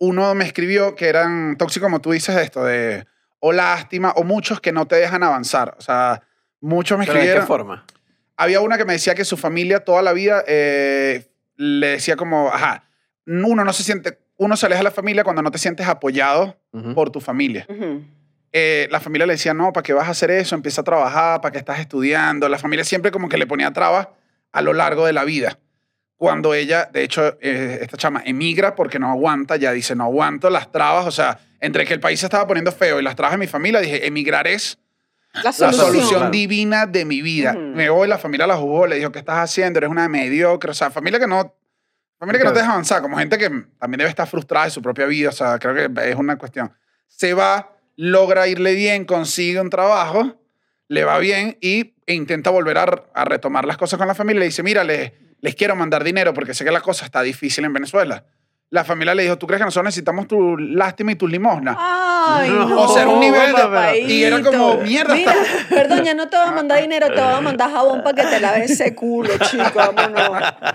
Uno me escribió que eran tóxicos, como tú dices, esto de... O lástima, o muchos que no te dejan avanzar. O sea, muchos me ¿Pero de qué escribieron... forma? Había una que me decía que su familia toda la vida eh, le decía como, ajá, uno no se siente... Uno se aleja de la familia cuando no te sientes apoyado por tu familia eh, la familia le decía, no, ¿para qué vas a hacer eso? Empieza a trabajar, ¿para qué estás estudiando? La familia siempre como que le ponía trabas a lo largo de la vida. Cuando ella, de hecho, eh, esta chama emigra porque no aguanta, ya dice, no aguanto las trabas, o sea, entre que el país se estaba poniendo feo y las trabas de mi familia, dije, emigrar es La la solución. solución Claro. divina de mi vida. Ujú. Me voy, la familia la jugó, le dijo, ¿qué estás haciendo? Eres una mediocre, o sea, familia que no... Familia que no te deja avanzar, como gente que también debe estar frustrada de su propia vida, o sea, creo que es una cuestión. Se va, logra irle bien, consigue un trabajo, le va bien y e intenta volver a, a retomar las cosas con la familia. Le dice, mira, les, quiero mandar dinero porque sé que la cosa está difícil en Venezuela. La familia le dijo, ¿tú crees que nosotros necesitamos tu lástima y tus limosnas? Ay, No, no. o sea, era un nivel de- papaíto. y era como, mierda, Mira, está- perdón, ya no te voy a mandar dinero, te voy a mandar jabón para que te laves ese culo, chico. Vámonos.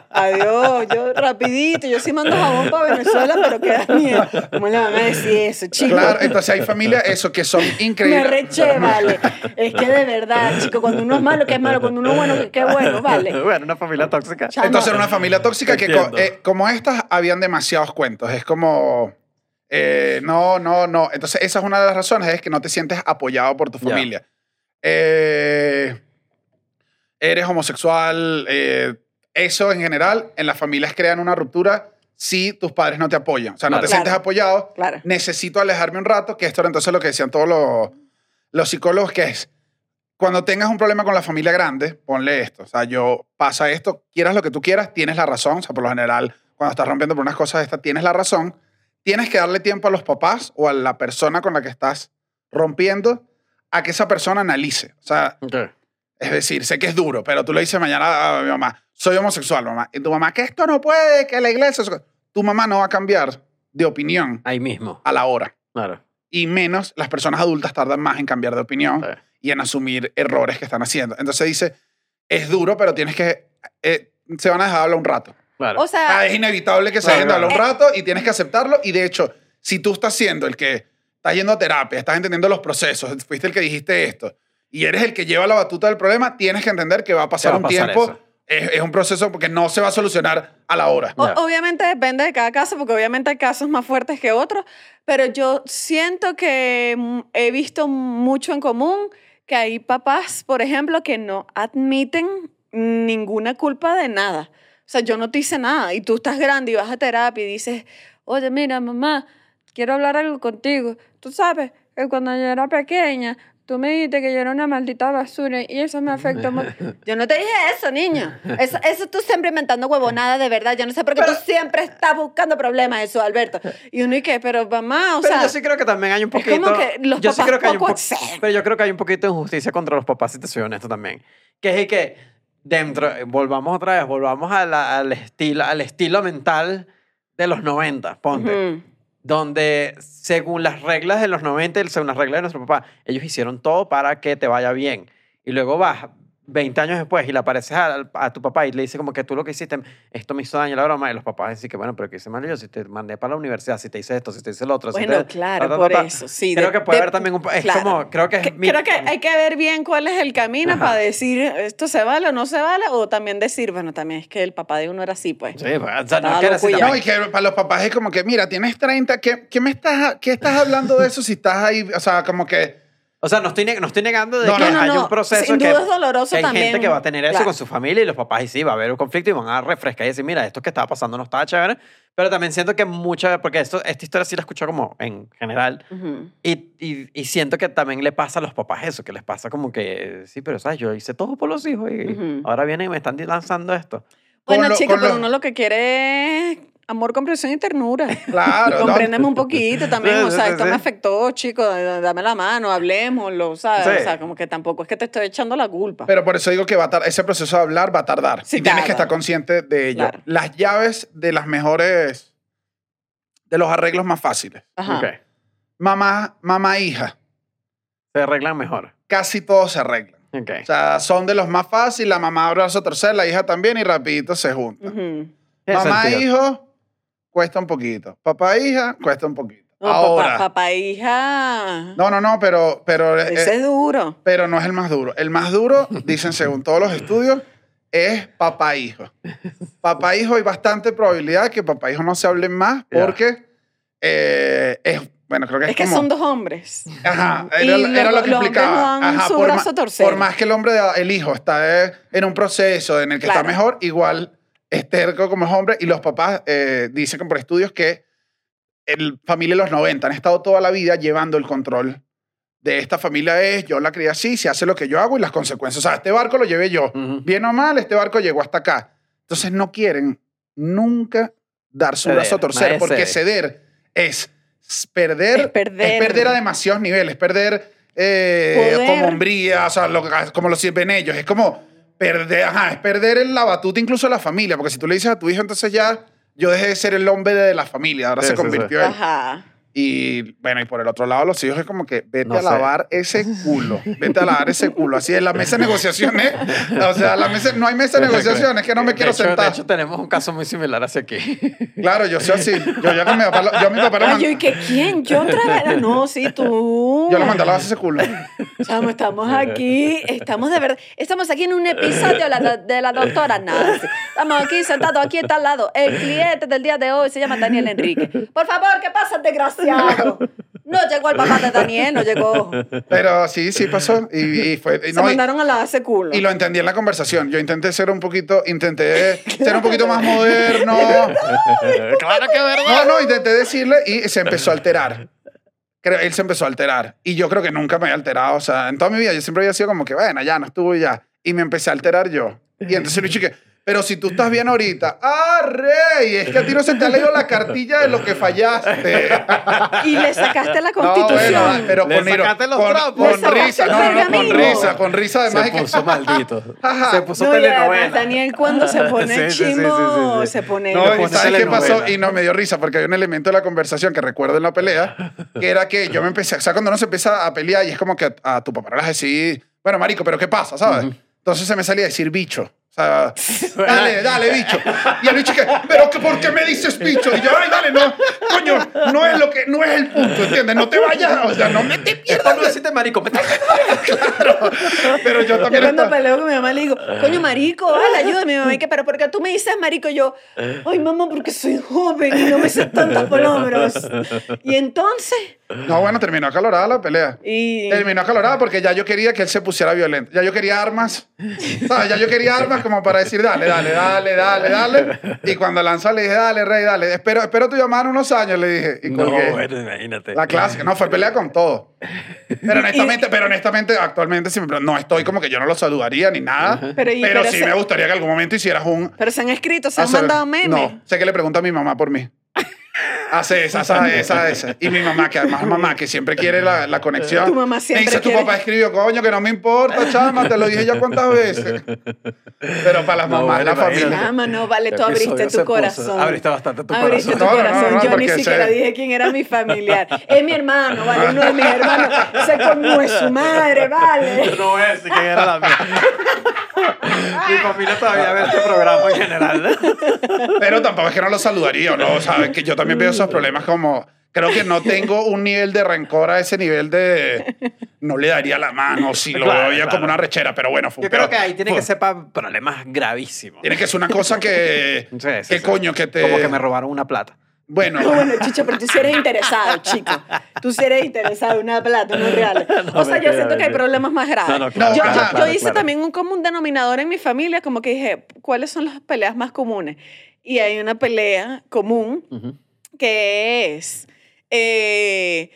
Adiós. Yo rapidito, yo sí mando jabón para Venezuela, pero queda miedo. ¿Cómo le van a decir eso, chico? Claro, entonces hay familias, eso, que son Me increíbles. reché, vale. Es que de verdad, chico, cuando uno es malo, que es malo, cuando uno es bueno, que es bueno, vale. bueno, una familia tóxica. Chamo. Entonces era una familia tóxica que eh, como estas habían demasiados cuentos. Es como, eh, no, no, no. Entonces esa es una de las razones, es que no te sientes apoyado por tu familia. Eh, eres homosexual, eh, eso en general, en las familias crean una ruptura si tus padres no te apoyan. O sea, no Claro. te sientes apoyado. Claro. Necesito alejarme un rato, que esto era entonces lo que decían todos los, los psicólogos, que es, cuando tengas un problema con la familia grande, ponle esto. O sea, yo pasa esto, quieras lo que tú quieras, tienes la razón. O sea, por lo general, cuando estás rompiendo por unas cosas de estas, tienes la razón. Tienes que darle tiempo a los papás o a la persona con la que estás rompiendo a que esa persona analice. O sea, es decir, sé que es duro, pero tú le dices mañana a mi mamá, soy homosexual, mamá. Y tu mamá, que esto no puede, que la iglesia... eso". Tu mamá no va a cambiar de opinión Ahí mismo. a la hora. Claro. Y menos las personas adultas tardan más en cambiar de opinión Sí. y en asumir errores que están haciendo. Entonces dice, es duro, pero tienes que... eh, se van a dejar hablar un rato. Claro. O sea, Ah, es inevitable que se Claro, dejen de hablar un claro. rato y tienes que aceptarlo. Y de hecho, si tú estás siendo el que está yendo a terapia, estás entendiendo los procesos, fuiste el que dijiste esto y eres el que lleva la batuta del problema, tienes que entender que va a pasar va a un pasar tiempo. Es, es un proceso porque no se va a solucionar a la hora. O- obviamente depende de cada caso, porque obviamente hay casos más fuertes que otros, pero yo siento que mm, he visto mucho en común que hay papás, por ejemplo, que no admiten ninguna culpa de nada. O sea, yo no te hice nada y tú estás grande y vas a terapia y dices, oye, mira, mamá, quiero hablar algo contigo. Tú sabes que cuando yo era pequeña, tú me dijiste que yo era una maldita basura y eso me afectó mucho. Yo no te dije eso, niña. Eso, eso tú siempre inventando huevonadas, de verdad. Yo no sé por qué tú siempre estás buscando problemas, eso, Alberto. Y uno, ¿y qué? Pero mamá, o pero sea... yo sí creo que también hay un es poquito. como que los yo sí papás creo que hay un poco. Pero yo creo que hay un poquito de injusticia contra los papás, si te soy honesto también. Que es que dentro, volvamos otra vez, volvamos a la- al, estilo, al estilo mental de los 90, ponte. Donde según las reglas de los 90 y según las reglas de nuestro papá, ellos hicieron todo para que te vaya bien. Y luego vas 20 años después y le apareces a, a tu papá y le dices como que tú lo que hiciste, esto me hizo daño la broma, y los papás dicen que bueno, pero que hice mal yo, si te mandé para la universidad, si te hice esto, si te hice lo otro. si Bueno, te- claro, ta, ta, por ta, ta. eso, sí. Creo de- que puede de- haber también un... Es claro. como, creo que es... Que- mi- Creo que hay que ver bien cuál es el camino Ajá. para decir esto se vale o no se vale, o también decir, bueno, también es que el papá de uno era así, pues. Sí, pues, o sea, no ya. necesitamos- No, y que para los papás es como que, mira, tienes 30, ¿qué, qué me estás, qué estás hablando de eso si estás ahí? O sea, como que... O sea, no estoy, ne- no estoy negando de No, que no, hay no. un proceso Sin que, duda es doloroso que hay gente que va a tener eso Claro. con su familia y los papás y sí, va a haber un conflicto y van a refrescar y decir, mira, esto que estaba pasando no estaba chévere. Pero también siento que mucha, porque esto, esta historia sí la escucho como en general y, y, y siento que también le pasa a los papás eso, que les pasa como que, sí, pero sabes, yo hice todo por los hijos y ahora vienen y me están lanzando esto. Bueno, chicos, pero lo- uno lo que quiere es amor, comprensión y ternura. Claro, ¿no? Compréndeme un poquito también. Sí, O sea, sí, esto sí. me afectó, chicos. Dame la mano, hablemoslo, ¿sabes? Sí. O sea, como que tampoco es que te estoy echando la culpa. Pero por eso digo que va a tar- ese proceso de hablar va a tardar. Sí, y tienes que estar consciente de ello. Claro. Las llaves de las mejores, de los arreglos más fáciles. Ajá. Ok. Mamá, mamá, hija. Se arreglan mejor. Casi todos se arreglan. Ok. O sea, son de los más fáciles. La mamá abraza a torcer, la hija también y rapidito se juntan. Mamá, sentido. hijo, cuesta un poquito. Papá, hija, cuesta un poquito. No, Ahora. papá, papá, hija. No, no, no, pero, pero, eh, Ese es duro. pero no es el más duro. El más duro, dicen según todos los estudios, es papá hijo. Papá hijo hay bastante probabilidad que papá hijo no se hablen más porque eh, es, bueno, creo que es, Es que como... son dos hombres. Ajá, Y era, los- era lo los que hombres explicaba. dan Ajá, su por, brazo ma- por más que el hombre, el hijo, está eh, en un proceso en el que está Claro. mejor, igual es terco como es hombre y los papás eh, dicen por estudios que el familia de los 90 han estado toda la vida llevando el control de esta familia es yo la crié así, se hace lo que yo hago y las consecuencias. O sea, este barco lo llevé yo. Bien o mal, este barco llegó hasta acá. Entonces no quieren nunca dar su Ceder, brazo a torcer porque cede. ceder es perder, Es perder. es perder a demasiados niveles, perder eh, como hombría, o sea, lo- como lo sirven ellos. Es como perder, ajá, es perder en la batuta incluso de la familia, porque si tú le dices a tu hijo, entonces ya yo dejé de ser el hombre de la familia, ahora Sí, se sí, sí. convirtió en... Ajá. Y bueno, y por el otro lado, los hijos es como que vete No a sé. lavar ese culo, vete a lavar ese culo. Así es, la mesa de negociaciones, o sea, la mesa, no hay mesa de negociaciones, que no me De quiero hecho- sentar. De hecho, tenemos un caso muy similar hacia aquí. Claro, yo soy así. Yo ya con mi papá, lo- yo a mi papá le Ay, yo, ¿y que quién? Yo otra vez. No, sí, tú. yo le mandé a lavar ese culo. Chamo, estamos aquí, estamos de verdad, estamos aquí en un episodio de la, de la doctora Nancy. Estamos aquí sentados, aquí está al lado. El cliente del día de hoy se llama Daniel Enrique. Por favor, ¿qué pasa, desgraciado? No llegó el papá de Daniel, no llegó. Pero sí, sí pasó. Y, y fue, y Se no, y- mandaron a lavar ese culo. y lo entendí en la conversación. Yo intenté ser un poquito, intenté ser un poquito más moderno. claro que es verdad. No, no, intenté decirle y se empezó a alterar. Creo, él se empezó a alterar. Y yo creo que nunca me había alterado. O sea, en toda mi vida yo siempre había sido como que, bueno, ya no estuvo y ya. Y me empecé a alterar yo. Y entonces le dije, pero si tú estás bien ahorita, ¡ah, rey! Es que a ti no se te ha leído la cartilla de lo que fallaste. Y le sacaste la No, bueno, constitución. pero Le con, sacaste los con, trapos. con risa, no, no, no, con risa, con risa además. Se es que- puso maldito. Ajá. Se puso No, telenovela. Daniel cuando se pone Sí, sí, sí, chimo, sí, sí, sí. se pone... No, y pone ¿sabes qué pasó? Y no me dio risa porque hay un elemento de la conversación que recuerdo en la pelea, que era que yo me empecé, o sea, cuando uno se empieza a pelear y es como que a, a tu papá le vas a decir, bueno, marico, pero ¿qué pasa? ¿Sabes? Entonces se me salía a decir bicho. O sea, dale, dale, bicho. Y el bicho que, pero que, ¿por qué me dices bicho? Y yo, ay, dale, no, coño, no es lo que, no es el punto, ¿entiendes? No te vayas, o sea, no me te pierdas. no deciste marico. me- Pero yo Yo también cuando estaba- peleo con mi mamá le digo, coño, marico, vale, ayúdame, mi mamá. Y que, pero ¿por qué tú me dices marico? Y yo, ay, mamá, porque soy joven y no me sé tantas palabras. Y entonces, No, bueno, terminó acalorada la pelea. y... Terminó acalorada porque ya yo quería que él se pusiera violento. Ya yo quería armas. ¿Sabes? Ya yo quería armas como para decir, dale, dale, dale, dale, dale. Y cuando lanzó le dije, dale, rey, dale. Espero, espero tu llamada en unos años, le dije. Y No, bueno, imagínate. La clásica. No, fue pelea con todo. Pero honestamente, pero honestamente, actualmente no estoy como que yo no lo saludaría ni nada. Pero Pero, y- pero sí se- me gustaría que algún momento hicieras un... Pero se han escrito, se han hacer- mandado memes. No, sé que le pregunta a mi mamá por mí. Hace esa, esa, esa, esa. Y mi mamá, que además mamá, que siempre quiere la, la conexión. Tu mamá siempre Me dice, tu quiere- papá escribió, coño, que no me importa, chama, te lo dije ya cuántas veces. Pero para las No, mamás, la familia. imagínate. Ama, no, vale, tú abriste tu corazón. abriste bastante tu Abriste tu corazón. No, no, no, corazón. Yo ni siquiera sé- dije quién era mi familiar. Es mi hermano, vale, uno de mis hermanos. Se es su madre, vale. No es, que era la mía. Mi familia todavía ve este programa en general. Pero tampoco es que no lo saludaría, ¿no? Sabes que yo también veo esos problemas como... Creo que no tengo un nivel de rencor a ese nivel de... No le daría la mano si lo Claro, veía claro. como una rechera, pero bueno. Fue, Yo creo pero que ahí tiene fue- que ser para problemas gravísimos. Tiene que ser una cosa que... Sí, sí, que sí. coño, que te... Como que me robaron una plata. Bueno, No, bueno, chicho, pero tú sí eres interesado, chico. Tú sí eres interesado en una plata, unos reales. No, o sea, yo siento que hay problemas más graves. No, no, claro, yo, claro, yo- yo claro, hice claro. también un común denominador en mi familia, como que dije, ¿cuáles son las peleas más comunes? Y hay una pelea común Ujú. Que es eh,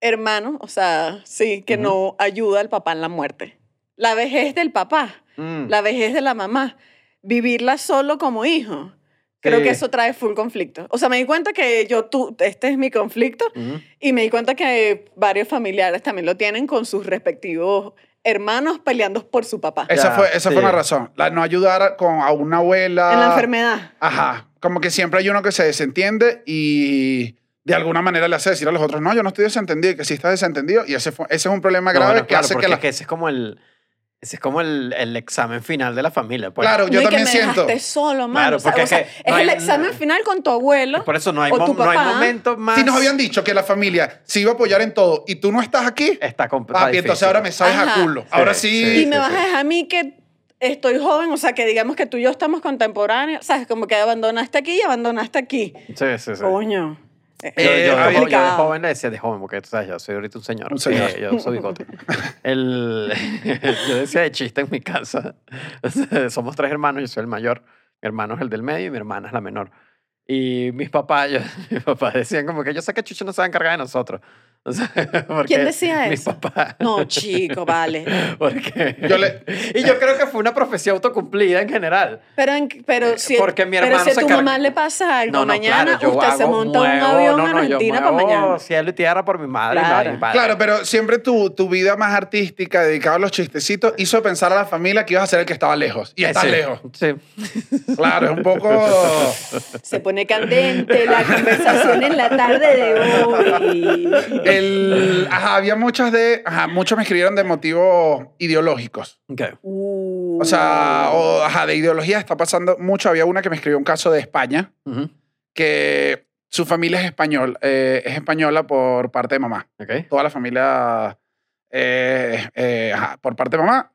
hermano, o sea, sí, que no ayuda al papá en la muerte. La vejez del papá, Mm. la vejez de la mamá, vivirla solo como hijo. Creo Sí. que eso trae full conflicto. O sea, me di cuenta que yo, tú, este es mi conflicto y me di cuenta que varios familiares también lo tienen con sus respectivos hermanos peleando por su papá. esa, Ya, fue, esa sí. fue una razón. La no ayudar a- con, a una abuela... En la enfermedad. Ajá. Como que siempre hay uno que se desentiende y de alguna manera le hace decir a los otros, no, yo no estoy desentendido y que sí estás desentendido. Y ese, fue- ese es un problema No, grave bueno, que claro, hace que la... es que ese es como el, ese es como el, el examen final de la familia. Pues. Claro, yo no, y también que me siento... solo, mano. Claro, o sea, porque o sea, es que es no el hay- examen final con tu abuelo. Por eso no hay, o tu no hay momento más. Si nos habían dicho que la familia se iba a apoyar en todo y tú no estás aquí, Está complicado. entonces ahora me sabes a Ajá. culo. Ahora Sí, sí... sí. Y me sí, vas sí. a dejar a mí que estoy joven, o sea, que digamos que tú y yo estamos contemporáneos, ¿sabes? Como que abandonaste aquí y abandonaste aquí. Sí, sí, sí. Coño. Yo, Eh, yo, había- yo de joven le decía de joven, porque tú sabes, yo soy ahorita un señor. Un señor. Eh, yo soy bigote. El, yo decía de chiste en mi casa. Somos tres hermanos, yo soy el mayor. Mi hermano es el del medio y mi hermana es la menor. Y mis papás, yo- mis papás decían como que yo sé que Chucho no se va a encargar de nosotros. O sea, ¿Quién decía Mis eso? papás. No, chico, vale. Porque Yo le- Y yo creo que fue una profecía autocumplida en general. Pero, en- pero Eh, si, porque mi pero hermano si a tu carga- mamá le pasa algo No, no, mañana, claro, usted se monta un muevo- avión no, a Argentina para mañana. cielo y tierra por mi madre y Claro. mi padre. Claro, pero siempre tu, tu vida más artística, dedicada a los chistecitos, hizo pensar a la familia que ibas a ser el que estaba lejos. Y estás Sí, lejos. Sí. Claro, es un poco... Se pone candente la conversación en la tarde de hoy. El, ajá, había muchas de... Ajá, muchos me escribieron de motivos ideológicos. Ok. Uh. O sea, o, ajá, de ideología está pasando mucho. Había una que me escribió un caso de España, Ujú. que su familia es español, eh, es española por parte de mamá. Ok. Toda la familia eh, eh, ajá, por parte de mamá,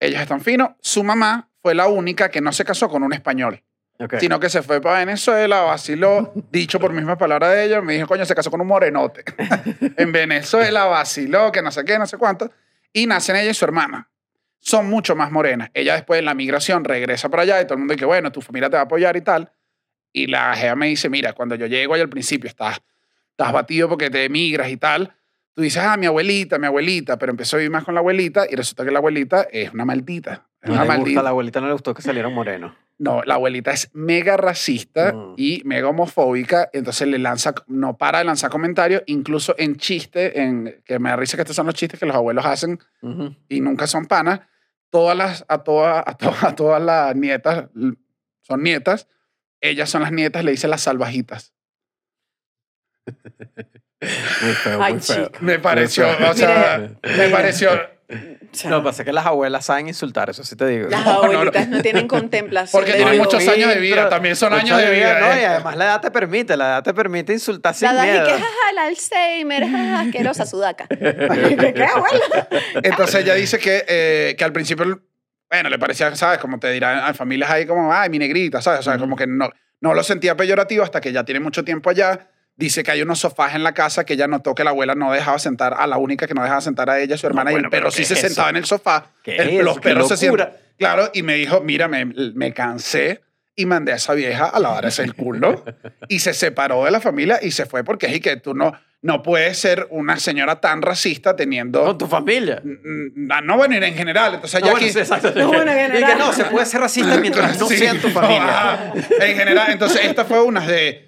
ellos están finos. Su mamá fue la única que no se casó con un español, Ok. sino que se fue para Venezuela, vaciló, dicho por mismas palabras de ella, me dijo, coño, se casó con un morenote. en Venezuela, vaciló, que no sé qué, no sé cuánto. Y nacen ella y su hermana. Son mucho más morenas. Ella después en la migración regresa para allá y todo el mundo dice, bueno, tu familia te va a apoyar y tal. Y la jeva me dice, mira, cuando yo llego ahí al principio estás, estás batido porque te emigras y tal. Tú dices, ah, mi abuelita, mi abuelita, pero empezó a vivir más con la abuelita y resulta que la abuelita es una maldita. Es una maldita. a la abuelita no le gustó que salieran morenos. No, la abuelita es mega racista Mm. y mega homofóbica, entonces le lanza, no para de lanzar comentarios, incluso en chiste, en, que me da risa que estos son los chistes que los abuelos hacen y nunca son panas, todas las, a, todas, a, todas, a todas las nietas, son nietas, ellas son las nietas, le dice las salvajitas. Muy feo, Ay, muy feo. chico. Me pareció, Muy feo. o sea, me pareció, sea, No, pasa que las abuelas saben insultar, eso sí te digo. las no, no. abuelitas no, tienen contemplación. Porque tienen muchos años de vida, también son años de vida, No, ¿eh? y además la edad te permite, la edad te permite insultar sin La edad y miedo. que jaja, el Alzheimer, jaja, asquerosa sudaca. ¿Qué, qué abuela? Entonces ella dice que, eh, que al principio, bueno, le parecía, ¿sabes? Como te dirán a familias ahí como, ay, mi negrita, ¿sabes? O sea, como que no, no lo sentía peyorativo hasta que ya tiene mucho tiempo allá. Dice que hay unos sofás en la casa que ella notó que la abuela no dejaba sentar a la única que no dejaba sentar a ella, su hermana, y bueno, el perro sí ¿qué se sentaba en el sofá. ¿Qué El- es los eso? ¡Qué perros se sientan. Claro, y me dijo, mira, me, me cansé y mandé a esa vieja a lavarse el culo y se separó de la familia y se fue porque es y que tú no, no puedes ser una señora tan racista teniendo... Con tu familia. Ah, No, bueno, en general. Entonces, No, ya bueno, aquí. sí, exacto. No, bueno, en y que general. no, se puede ser racista mientras no Sí, sea en tu no, familia. en general, entonces, esta fue una de,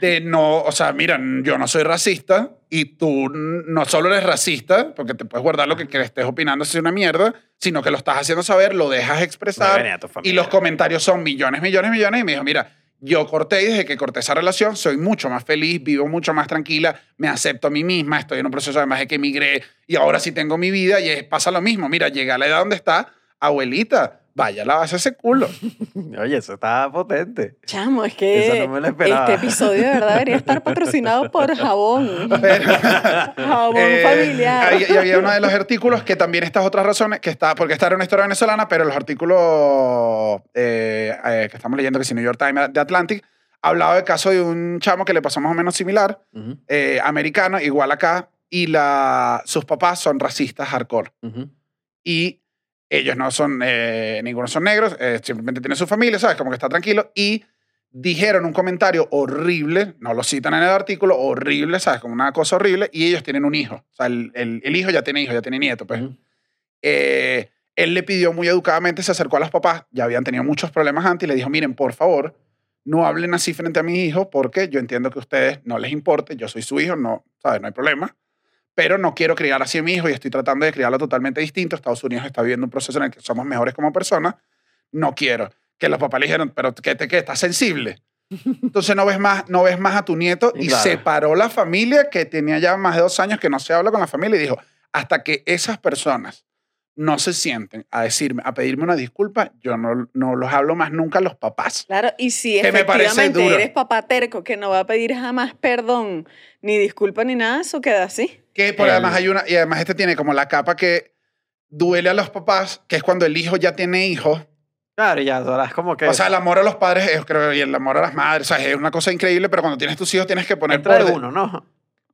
de no. O sea, mira, yo no soy racista y tú no solo eres racista, porque te puedes guardar lo que, que estés opinando es una mierda, sino que lo estás haciendo saber, lo dejas No expresar. venía a tu y los comentarios son millones, millones, millones. Y me dijo, mira. Yo corté y desde que corté esa relación soy mucho más feliz, vivo mucho más tranquila, me acepto a mí misma, estoy en un proceso además de que emigré y ahora sí tengo mi vida y es- pasa lo mismo. Mira, llega a la edad donde está, abuelita, vaya, lávase ese culo. Oye, eso está potente. Chamo, es que Eso no me lo esperaba. este episodio de verdad debería estar patrocinado por jabón. jabón Eh, familiar. había- y había uno de los artículos que también estas otras razones, que está, porque esta era una historia venezolana, pero los artículos eh, eh, que estamos leyendo, que si New York Times de Atlantic, hablaba del caso de un chamo que le pasó más o menos similar, Ujú, eh, americano, igual acá, y la, sus papás son racistas hardcore. ujú. Y ellos no son, eh, ninguno son negros, eh, simplemente tienen su familia, ¿sabes? Como que está tranquilo. Y dijeron un comentario horrible, no lo citan en el artículo, horrible, ¿sabes? Como una cosa horrible, y ellos tienen un hijo. O sea, el, el- el hijo ya tiene hijo, ya tiene nieto, pues. Eh, él le pidió muy educadamente, se acercó a los papás, ya habían tenido muchos problemas antes, y le dijo, miren, por favor, no hablen así frente a mi hijo, porque yo entiendo que a ustedes no les importe, yo soy su hijo, no, ¿sabes? No hay problema. Pero no quiero criar así a mi hijo y estoy tratando de criarlo totalmente distinto. Estados Unidos está viviendo un proceso en el que somos mejores como personas. No quiero. Que los papás le dijeron, pero ¿qué te qué? ¿Estás sensible? Entonces no ves más, no ves más a tu nieto y Claro. separó la familia que tenía ya más de dos años que no se habla con la familia y dijo, hasta que esas personas no se sienten a decirme, a pedirme una disculpa, yo no, no los hablo más nunca a los papás. Claro, y si Que efectivamente eres papá terco que no va a pedir jamás perdón, ni disculpa ni nada, eso queda así. Que por El- además hay una, y además este tiene como la capa que duele a los papás, que es cuando el hijo ya tiene hijos. Claro, ya es como que. O sea, el amor a los padres, es, creo, y el amor a las madres, o sea, es una cosa increíble, pero cuando tienes tus hijos tienes que poner entra por de- uno, ¿no?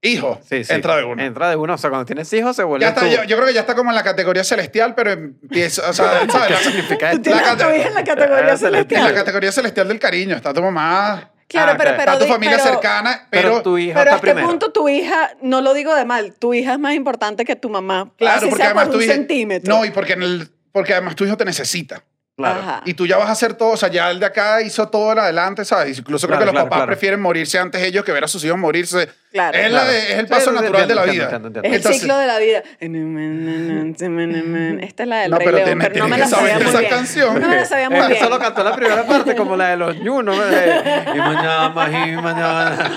Hijo, Sí, sí. entra de uno. Entra de uno. O sea, cuando tienes hijos se vuelve. Ya está, tú. yo, yo creo que ya está como en la categoría celestial, pero empieza, o sea, ¿sabes? ¿Qué La- significa Tú esto? tienes La a tu cate- hija en la categoría Ah, En la celestial. categoría celestial del cariño, está tu mamá, Claro, Ah, pero, está tu familia pero- cercana, Pero, pero, tu hija Pero a está este primero. punto tu hija, no lo digo de mal, tu hija es más importante que tu mamá. claro, así porque sea además por tu hija, centímetro. no, y porque, en el, porque además tu hijo te necesita. Claro. Ajá. Y tú ya vas a hacer todo, o sea, ya el de acá hizo todo en adelante, ¿sabes? Incluso creo Claro, que los claro, papás claro. prefieren morirse antes ellos que ver a sus hijos morirse. Claro. es, la es el paso sí, natural de la vida. entiendo, entiendo. Es el Entonces- ciclo de la vida. Esta es la del No, Rey pero León, pero no me la que saber sabía muy esa bien. canción. No me la sabía muy Eh, bien. Solo cantó la primera parte como la de los ñu, ¿no? Eh, Y mañana, y mañana.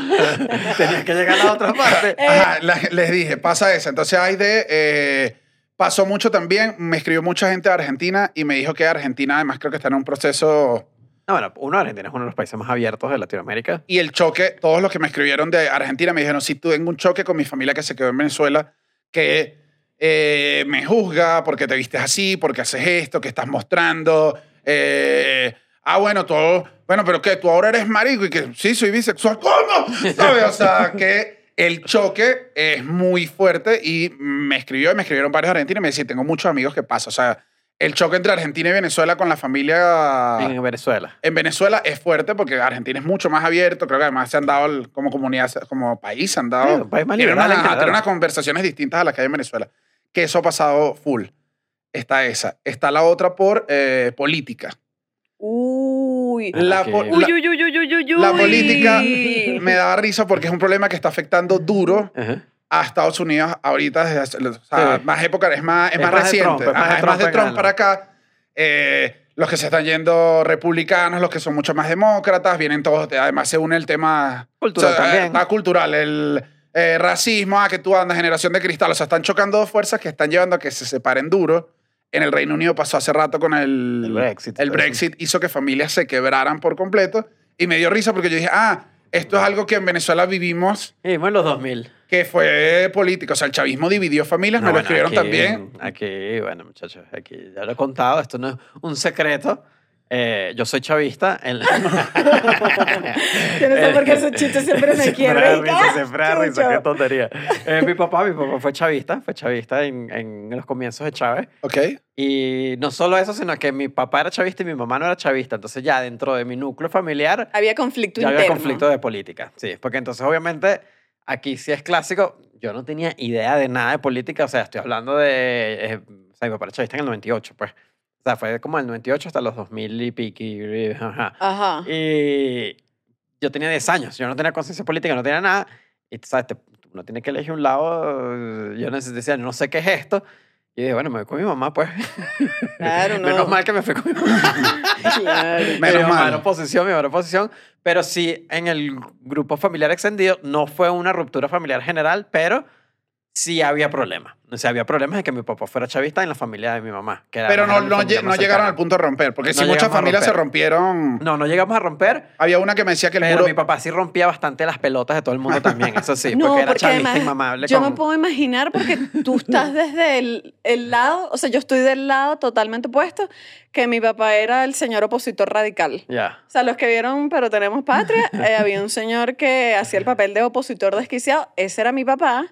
Tenías que llegar a la otra parte. Ajá, la- les dije, pasa eso. Entonces hay de... eh, pasó mucho también, me escribió mucha gente de Argentina y me dijo que Argentina además creo que está en un proceso... No, bueno, uno, Argentina es uno de los países más abiertos de Latinoamérica. Y el choque, todos los que me escribieron de Argentina me dijeron, si tengo un choque con mi familia que se quedó en Venezuela, que eh, me juzga porque te vistes así, porque haces esto, que estás mostrando. eh, ah, bueno, todo... Bueno, pero que tú ahora eres marico y que sí, soy bisexual. ¿Cómo? ¿Sabes? O sea, que el choque es muy fuerte y me escribió, y me escribieron varios argentinos y me decían, tengo muchos amigos que pasa. O sea, el choque entre Argentina y Venezuela con la familia En Venezuela. en Venezuela es fuerte porque Argentina es mucho más abierto. Creo que además se han dado, el- como comunidad, como país, se han dado. Sí, un país más tienen liberal tienen unas conversaciones distintas a las que hay en Venezuela. Que eso ha pasado full. Está esa. Está la otra por eh, política. Uy. La, Aquí. po- Uy, la- uy, uy, uy, uy, uy, la política me da risa porque es un problema que está afectando duro Ajá. a Estados Unidos ahorita, desde hace- o sea, Sí. más época, es más, es Es más, más de reciente. Trump, es más Ajá, de es más de Trump Trump para acá. Eh, los que se están yendo republicanos, los que son mucho más demócratas, vienen todos, además se une el tema Cultural eh, también. va cultural, el eh, racismo, ah, que tú andas, generación de cristal, o sea, están chocando dos fuerzas que están llevando a que se separen duro. En el Reino Unido pasó hace rato con el, El Brexit, El. Brexit hizo que familias se quebraran por completo y me dio risa porque yo dije, ah, esto es algo que en Venezuela vivimos Y en los 2000. que fue político. O sea, el chavismo dividió familias, No, me lo bueno, escribieron aquí- también. Aquí, bueno, muchachos, aquí ya lo he contado, esto no es un secreto. Eh, yo soy chavista. En la... Yo no sé por qué esos chistes siempre me ¡ah, siempre da risa, chucho! qué tontería. Eh, mi papá, mi papá fue chavista, fue chavista en, en los comienzos de Chávez. Ok. Y no solo eso, sino que mi papá era chavista y mi mamá no era chavista. Entonces ya dentro de mi núcleo familiar Había conflicto ya había interno. conflicto de política. Sí, porque entonces obviamente aquí sí es clásico. Yo no tenía idea de nada de política. O sea, estoy hablando de... eh, o sea, mi papá era chavista en el 98, pues. O sea, fue como el 98 hasta los 2000 y y- ajá. Ajá. Y yo tenía 10 años, yo no tenía conciencia política, no tenía nada. Y tú sabes, te- uno tiene que elegir un lado. Yo decía, no sé qué es esto. Y dije, bueno, me voy con mi mamá, pues. Claro, no. Menos mal que me fui con mi mamá. Claro. Menos mi mal. era oposición, mi oposición. Pero sí, en el grupo familiar extendido, no fue una ruptura familiar general, pero sí había problemas. O sea, había problemas de que mi papá fuera chavista en la familia de mi mamá. Que era- Pero no, lle- llegaron al punto de romper, porque No si muchas llegamos a familias se romper. rompieron. No, no llegamos a romper, Había una que me decía que el pero muro. mi papá sí rompía bastante las pelotas de todo el mundo también. Eso sí, no, porque era porque chavista además inmamable. yo con- me puedo imaginar porque tú estás desde el, el lado, o sea, yo estoy del lado totalmente opuesto, que mi papá era el señor opositor radical. Ya. O sea, los que vieron Pero Tenemos Patria, eh, había un señor que hacía el papel de opositor desquiciado. Ese era mi papá.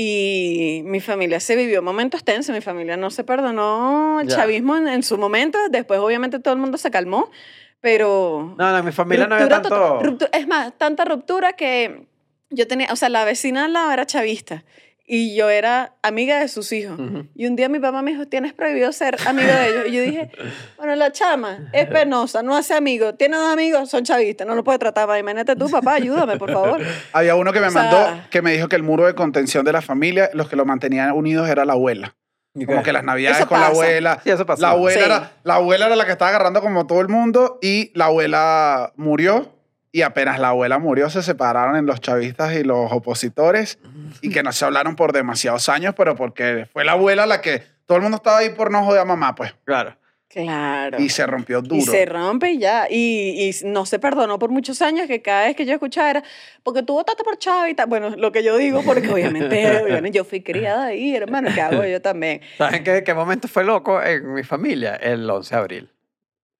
Y mi familia se vivió momentos tensos. Mi familia no se perdonó el Ya. chavismo en, en su momento. Después, obviamente, todo el mundo se calmó. Pero. No, no, mi familia no había ruptura tanto... ruptura- es más, tanta ruptura que yo tenía. O sea, la vecina era chavista. Y yo era amiga de sus hijos. Y un día mi papá me dijo, tienes prohibido ser amigo de ellos. Y yo dije, bueno, la chama es penosa, no hace amigos. Tiene dos amigos, son chavistas, no lo puede tratar mal. Imagínate tú, papá, ayúdame, por favor. Había uno que me O sea- mandó que me dijo que el muro de contención de la familia, los que lo mantenían unidos era la abuela. ¿Y Como que las navidades Eso con la abuela. Sí, eso pasó. La abuela, Sí. era, la abuela era la que estaba agarrando como todo el mundo y la abuela murió. Y apenas la abuela murió, se separaron en los chavistas y los opositores y que no se hablaron por demasiados años, pero porque fue la abuela la que todo el mundo estaba ahí por no joder a mamá, pues. Claro. Claro. Y se rompió duro. Y se rompe y ya. Y, y no se perdonó por muchos años, que cada vez que yo escuchaba era, porque tú votaste por Chavita. Bueno, lo que yo digo, porque obviamente, obviamente yo fui criada ahí, hermano, ¿qué hago yo también? ¿Saben qué, qué momento fue loco en mi familia? El 11 de abril.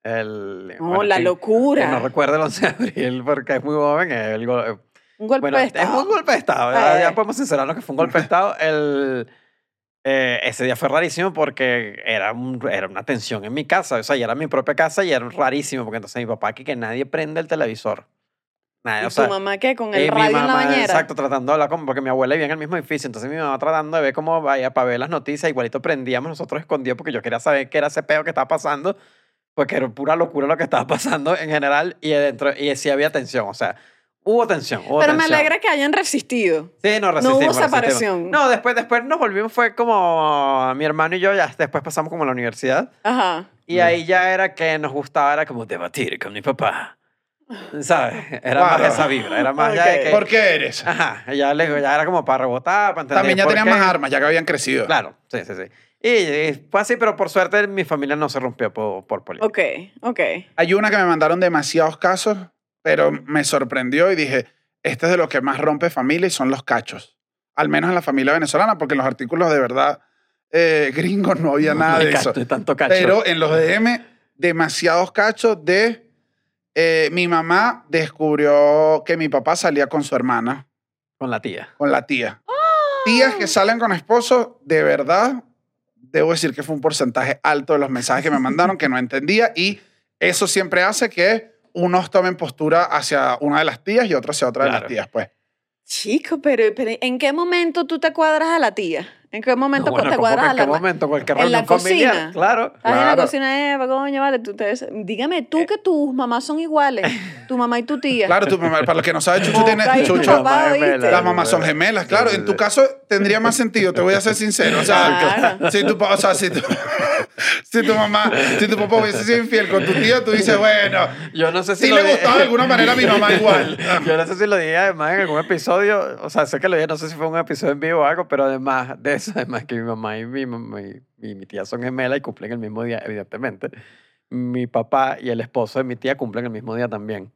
El, No, bueno, la que- locura. no recuerdo el 11 de abril porque es muy joven. El, go- Un golpe bueno, de es estado. un golpe de Estado. Ya, Eh. ya podemos sincerarnos que fue un golpe de Estado. El, eh, ese día fue rarísimo porque era, un- era una tensión en mi casa. O sea, ya era mi propia casa y era rarísimo porque entonces mi papá aquí que nadie prende el televisor. ¿Y o sea, tu mamá qué? Con y el mi radio en la mamá, bañera. Exacto, tratando de hablar como porque mi abuela vivía en el mismo edificio. Entonces mi mamá tratando de ver cómo vaya para ver las noticias. Igualito prendíamos nosotros escondidos porque yo quería saber qué era ese peo que estaba pasando. Porque era pura locura lo que estaba pasando en general. Y dentro, y sí había tensión. O sea, hubo tensión. hubo Pero me tensión. alegra que hayan resistido. Sí, no No resistimos. hubo resistimos. separación. No, después, después nos volvimos, fue como mi hermano y yo, ya después pasamos como a la universidad. Ajá. Y ahí ya era que nos gustaba, era como debatir con mi papá. ¿Sabes? Era Claro. más esa vibra, era más ya de que... ¿Por qué eres? Ajá, ya, le- ya era como para rebotar, para entender También ya tenían qué. más armas, ya que habían crecido. Claro, sí, sí, sí. Y, y fue así, pero por suerte mi familia no se rompió por, por política. Ok, ok. Hay una que me mandaron demasiados casos, pero me sorprendió y dije, este es de los que más rompe familia y son los cachos. Al menos en la familia venezolana, porque en los artículos de verdad eh, gringos no había nada No de cacho, eso. tanto cacho. Pero en los DM, demasiados cachos de... eh, mi mamá descubrió que mi papá salía con su hermana, Con la tía. con la tía. Tías que salen con esposos, de verdad, debo decir que fue un porcentaje alto de los mensajes que me mandaron que no entendía y eso siempre hace que unos tomen postura hacia una de las tías y otros hacia otra de las tías, pues. Chico, pero, pero ¿en qué momento tú te cuadras a la tía? ¿En qué momento No, bueno, te ¿cómo cuadras en la qué momento? Cualquier En la familiar. cocina. Claro. Estás en la cocina, Eva, coño, vale, tú te... Dígame tú que tus mamás son iguales, tu mamá y tu tía. Claro, tu mamá, para los que no saben, Chucho tiene... Chucho, papá, las mamás son gemelas, claro. En tu caso tendría más sentido, te voy a ser sincero. O sea, Claro. si tu, pa- o sea, si tu, si tu mamá, si tu papá hubiese sido infiel con tu tía, tú dices, bueno, Yo no sé si lo le gustaba de alguna manera a mi mamá igual. Yo no sé si lo dije además en algún episodio, o sea, sé que lo dije, no sé si fue un episodio en vivo o algo, pero además de además que mi mamá y mi, mamá y mi tía son gemelas y cumplen el mismo día, evidentemente. Mi papá y el esposo de mi tía cumplen el mismo día también.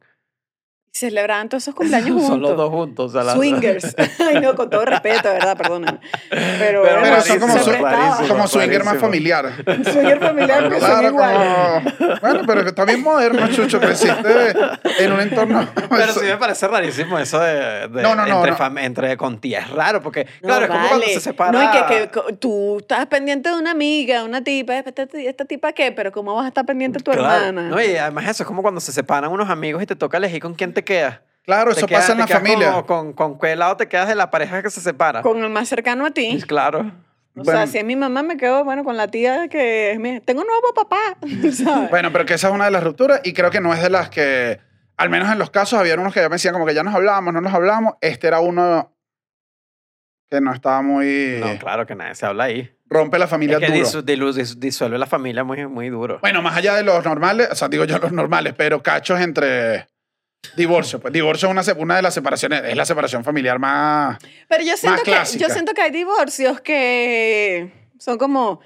Celebraban todos esos cumpleaños juntos. Son los dos juntos. O sea, las- Swingers. Ay, no, con todo respeto, verdad, perdóname. Pero, Pero bueno, Pero son como su-. Como swinger más familiar. Swinger familiar, pero son Claro, iguales. como... Bueno, pero está bien moderno, Chucho. Creciste en un entorno... Pero sí me parece rarísimo eso de, de- No, no, no, entre, no. fam- entre con tía. Es raro porque, No, claro, es como cuando vale. se separa. No, y que, que tú estás pendiente de una amiga, una tipa, ¿esta, esta tipa qué? Pero ¿cómo vas a estar pendiente de tu Claro. hermana? No, y además eso es como cuando se separan unos amigos y te toca elegir con quién te quedas. Claro, Te eso quedas- pasa en la familia. como Con, con, qué lado te quedas de la pareja que se separa. Con el más cercano a ti. Claro. O Bueno. sea, si es mi mamá, me quedo, bueno, con la tía que es mi... Tengo un nuevo papá, ¿sabes? Bueno, pero que esa es una de las rupturas y creo que no es de las que, al menos en los casos, había unos que ya me decían como que ya nos hablábamos, no nos hablábamos. Este era uno que no estaba muy... No, claro que nadie se habla ahí. Rompe la familia Es que duro. disu- dilu- dis- disuelve la familia muy, muy duro. Bueno, más allá de los normales, o sea, digo yo los normales, pero cachos entre... Divorcio, pues divorcio es una, una de las separaciones, es la separación familiar más... Pero yo siento, que, yo siento que hay divorcios que son como,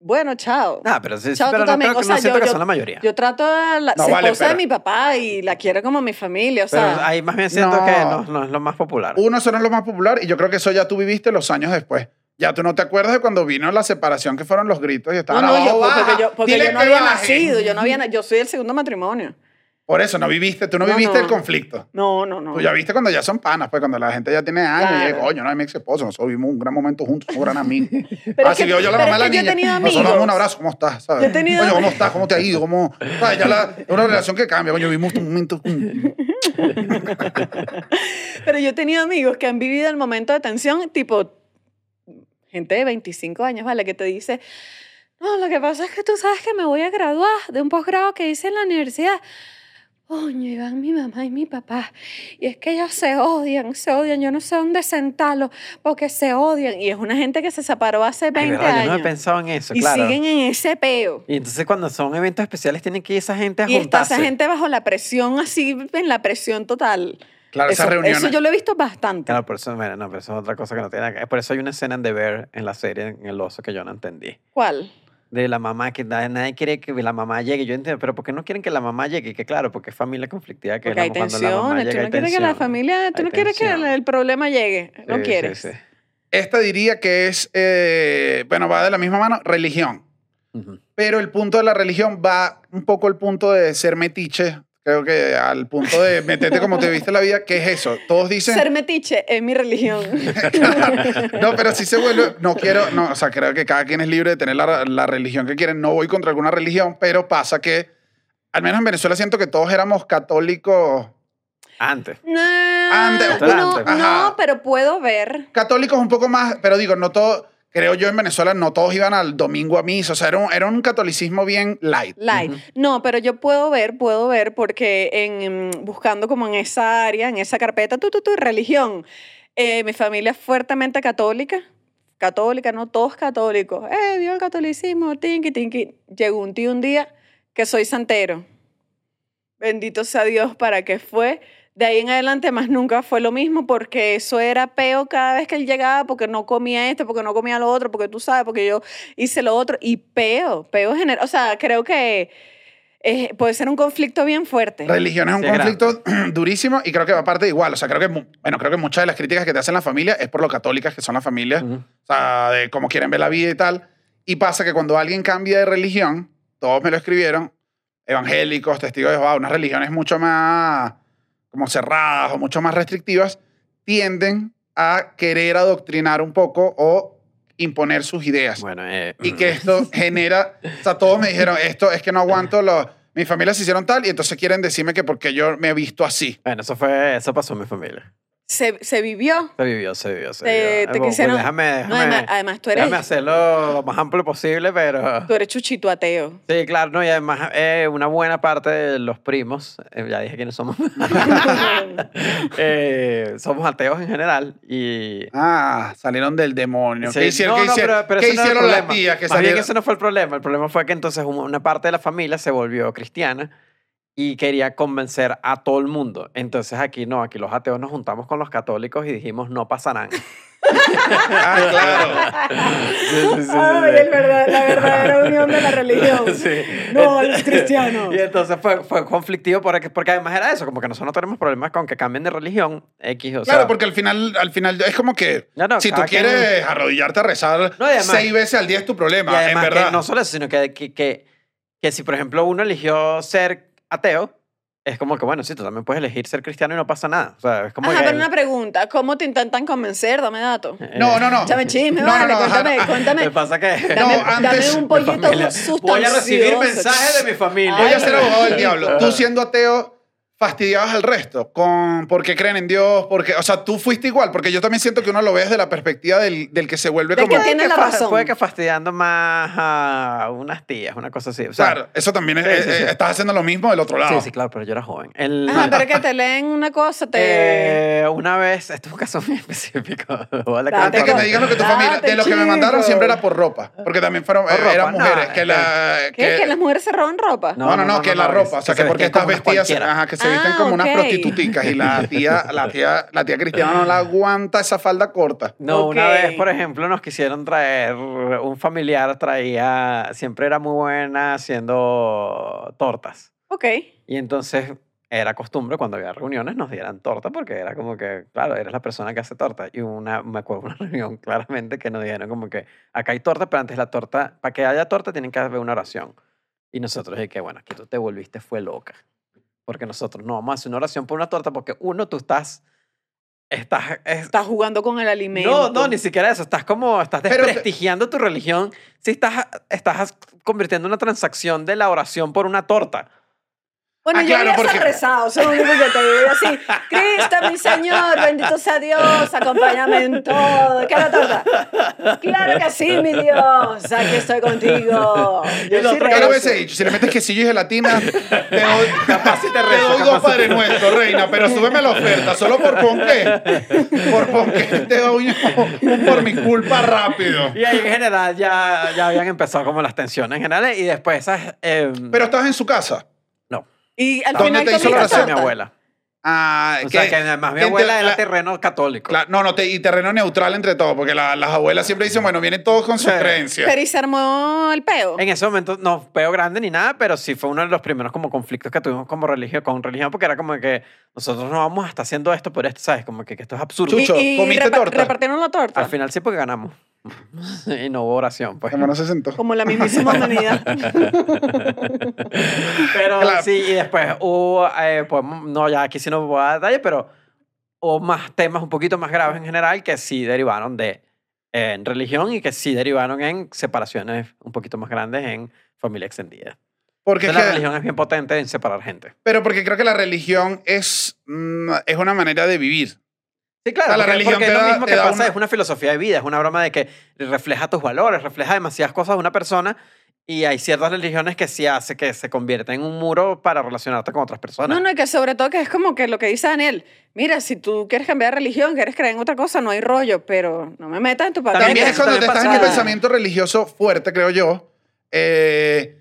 bueno, chao. Ah, pero, sí, Chao, pero tú no, también. creo que, O sea, no siento yo- que yo- son la mayoría. Yo trato a la No, se vale, esposa de pero- mi papá y la quiero como mi familia, o pero sea... ahí más bien siento No. que no, no es lo más popular. Uno, eso no es lo más popular y yo creo que eso ya tú viviste los años después. Ya tú no te acuerdas de cuando vino la separación que fueron los gritos y no, estaban no, yo, abajo, porque "Baja, yo, porque dile yo no había baje". nacido, yo no había, yo soy el segundo matrimonio. Por eso no viviste, tú no, No, viviste no. el conflicto. No, no, no. Tú ya viste cuando ya son panas, pues cuando la gente ya tiene años y Claro. es, coño, no es mi ex esposo, nosotros vivimos un gran momento juntos, somos gran amigos. Pero Así es que- que yo la mamá de la niña. Nosotros damos un amigos. abrazo, ¿cómo estás? ¿Sabes? Yo he tenido- Coño, ¿cómo estás? ¿Cómo te ha ido? ¿Cómo? ¿Sabes? Ya la, una relación que cambia, coño, vivimos un momento. Pero yo he tenido amigos que han vivido el momento de tensión, tipo, gente de 25 años, ¿vale? Que te dice, no, lo que pasa es que tú sabes que me voy a graduar de un posgrado que hice en la universidad. Coño, iban mi mamá y mi papá. Y es que ellos se odian, se odian. Yo no sé dónde sentarlos porque se odian. Y es una gente que se separó hace Ay, 20 verdad, Yo no he años. pensado en eso, y claro. siguen en ese peo. Y entonces cuando son eventos especiales tienen que ir esa gente a Y está juntarse. esa gente bajo la presión, así, en la presión total. Claro, eso, esas reuniones. eso yo lo he visto bastante. Claro, por eso, bueno, no, pero eso es otra cosa que no tiene nada que ver. Por eso hay una escena en The Bear en la serie, en El Oso, que yo no entendí. ¿Cuál? De la mamá, que nadie, nadie quiere que la mamá llegue. Yo entiendo, pero ¿por qué no quieren que la mamá llegue? Que claro, porque es familia conflictiva. Que Porque hay cuando la mamá. Tú llega, no hay quieres que la tensión. familia, tú Hay no quieres que el, tensión. el problema llegue. No Sí, quieres. sí. Esta diría que es, eh, bueno, va de la misma mano, religión. Pero el punto de la religión va un poco al punto de ser metiche. Creo que al punto de meterte como te viste la vida, ¿qué es eso? Todos dicen... Ser metiche es mi religión. no, pero si se vuelve, no quiero, no, o sea, creo que cada quien es libre de tener la, la religión que quieren. No voy contra alguna religión, pero pasa que, al menos en Venezuela siento que todos éramos católicos. Antes. no, Antes, no, no, pero puedo ver. Católicos un poco más, pero digo, no todo, creo yo en Venezuela, no todos iban al domingo a misa. O sea, era un, era un catolicismo bien light. Light. No, pero yo puedo ver, puedo ver, porque en, buscando como en esa área, en esa carpeta, tu, tu, tu, religión, eh, mi familia es fuertemente católica. Católica, no todos católicos. Eh, vio el catolicismo, tinky, tinky. Llegó un tío un día que soy santero. Bendito sea Dios para que fue. De ahí en adelante más nunca fue lo mismo porque eso era peo cada vez que él llegaba porque no comía esto, porque no comía lo otro, porque tú sabes, porque yo hice lo otro y peo, peo general. O sea, creo que eh, puede ser un conflicto bien fuerte. Religión es un Sí, conflicto durísimo y creo que va aparte igual. O sea, creo que, bueno, creo que muchas de las críticas que te hacen la familia es por lo católicas que son las familias. O sea, de cómo quieren ver la vida y tal. Y pasa que cuando alguien cambia de religión, todos me lo escribieron, evangélicos, testigos de Jehová, unas religiones mucho más como cerradas o mucho más restrictivas, tienden a querer adoctrinar un poco o imponer sus ideas. Bueno, eh, Y que esto genera, o sea, todos me dijeron, esto es que no aguanto, lo, mi familia se hicieron tal y entonces quieren decirme que porque yo me he visto así. bueno, eso fue, eso pasó en mi familia. Se, se vivió. Se vivió, se vivió, se Te- vivió. te Eh, bueno, quisieron- Déjame, déjame, No, además, además tú eres, déjame hacerlo lo más amplio posible, pero... tú eres chuchito ateo. Sí, claro, no, y además eh, una buena parte de los primos, eh, ya dije quiénes somos, eh, somos ateos en general y... Ah, salieron del demonio. Sí, ¿Qué hicieron, no, ¿qué no, hicieron, pero- pero ¿qué ese no hicieron las tías que Más bien salieron? ese no fue el problema. El problema fue que entonces un- una parte de la familia se volvió cristiana y quería convencer a todo el mundo. Entonces aquí no, aquí los ateos nos juntamos con los católicos y dijimos no pasarán. Ah, claro. Sí, sí, sí, Ay, sí. el verdad- la verdadera unión de la religión. Sí. No, los cristianos. Y entonces fue, fue conflictivo porque, porque además era eso, como que nosotros no tenemos problemas con que cambien de religión X o Claro, sea, porque al final, al final es como que No, no, si tú cada quien- quieres arrodillarte a rezar No, y además- seis veces al día es tu Y problema, en además verdad. que no solo eso, sino que, que, que, que si, por ejemplo, uno eligió ser ateo, es como que, bueno, sí, tú también puedes elegir ser cristiano y no pasa nada. O sea, es como Ajá, que... pero una pregunta. ¿Cómo te intentan convencer? Dame datos. eh, No, no, no. Échame chisme, No, no, vale, no, ajá. cuéntame, cuéntame. Me pasa que... Dame, No, dame antes- un mi pollito. Voy a recibir mensajes de mi familia. Voy a ser abogado del diablo. Tú siendo ateo, fastidiabas al resto con porque creen en Dios, porque, o sea, tú fuiste igual, porque yo también siento que uno lo ve desde la perspectiva del, del que se vuelve Del como... que tiene que la razón. Puede que fastidiando más a unas tías, una cosa así. O sea, Claro, eso también es, Sí, sí, eh, sí. estás haciendo lo mismo del otro lado. Sí, sí, claro, pero yo era joven. El, Ajá, pero que te leen una cosa, te... Eh, una vez, esto es un caso muy específico. Que Date Antes que me digan lo que tu Date, familia, de lo que me mandaron siempre era por ropa, porque también fueron, Por eh, ropa, eran no, mujeres, es que la... ¿Qué? ¿Que las mujeres se roban ropa? No, no, no, que la ropa, o sea, que porque estás vestidas, ajá, que se visten como unas ok. prostituticas y la tía, la tía, la tía Cristiana no la aguanta esa falda corta. No, una vez, por ejemplo, nos quisieron traer, un familiar traía, siempre era muy buena haciendo tortas. Ok. Y entonces era costumbre cuando había reuniones nos dieran torta porque era como que, claro, eres la persona que hace torta. Y una, me acuerdo de una reunión claramente que nos dijeron como que acá hay torta, pero antes la torta, para que haya torta tienen que haber una oración. Y nosotros dije que, bueno, aquí tú te volviste fue loca. Porque nosotros no vamos a hacer una oración por una torta porque uno, tú estás, estás, es- Estás jugando con el alimento. no, no, ni siquiera eso. Estás como, estás Pero desprestigiando tu religión si estás, estás convirtiendo una transacción de la oración por una torta. Bueno, Ah, yo claro, había porque- rezado, es lo único que te digo. Así, Cristo, mi Señor, bendito sea Dios, acompáñame en todo. ¿Qué la torta? Claro que sí, mi Dios, aquí estoy contigo. Yo Y lo sí otro hubiese dicho, si le metes quesillo y gelatina, te doy, Capaz si te te rezo, doy capaz dos si te- padres nuestros, reina, pero súbeme la oferta, solo por ponqué. Por ponqué te doy un por mi culpa rápido. Y ahí en general ya, ya habían empezado como las tensiones en general y después esas... eh, Pero estabas en su casa. Y al ¿Dónde final te hizo la oración? mi abuela. Ah, O sea que además mi que abuela te- era la- terreno católico. la- no, no, te- y terreno neutral entre todos, porque la- las abuelas siempre dicen, bueno, vienen todos con sus Sí. creencias. Pero y se armó el peo. En ese momento no peo grande ni nada, pero sí fue uno de los primeros como conflictos que tuvimos como religión, con religión, porque era como que nosotros no vamos a estar haciendo esto por esto, ¿sabes? Como que, que esto es absurdo. Chucho, y, y ¿comiste repa- torta? repartieron la torta. Al final sí porque ganamos. y no hubo oración, pues. Como no se sentó. Como la mismísima humanidad. Pero Claro. sí, y después hubo, eh, pues, no, ya aquí sí no voy a dar detalle, pero hubo más temas un poquito más graves en general que sí derivaron de eh, en religión y que sí derivaron en separaciones un poquito más grandes en familia extendida. Porque es Entonces, la que- religión es bien potente en separar gente. pero porque creo que la religión es, mm, es una manera de vivir. Sí, claro, O sea, la porque, religión porque es lo mismo que pasa, una- es una filosofía de vida, es una broma de que refleja tus valores, refleja demasiadas cosas de una persona y hay ciertas religiones que sí hace que se convierta en un muro para relacionarte con otras personas. No, no, y que sobre todo que es como que lo que dice Daniel. Mira, si tú quieres cambiar de religión, quieres creer en otra cosa, no hay rollo, pero no me metas en tu papel. También es cuando te estás en un pensamiento religioso fuerte, creo yo. eh,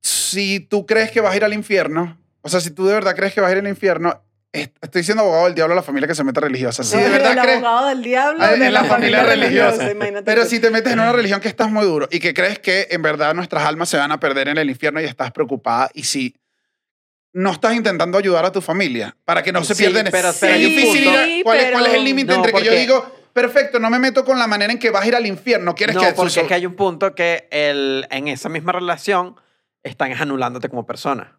si tú crees que vas a ir al infierno, o sea, si tú de verdad crees que vas a ir al infierno, estoy siendo abogado del diablo a la familia que se mete religiosa. Si de verdad el crees abogado del diablo Ah, de en la familia religiosa. Pero tú. si te metes en una religión que estás muy duro y que crees que en verdad nuestras almas se van a perder en el infierno y estás preocupada y si no estás intentando ayudar a tu familia para que no se Sí, pierdan. pero- pero difícil ir a- punto. ¿cuál, es, Sí, cuál es el límite No, entre que yo digo, perfecto, no me meto con la manera en que vas a ir al infierno? ¿Quieres No, que porque es que hay un punto que el, en esa misma relación están anulándote como persona.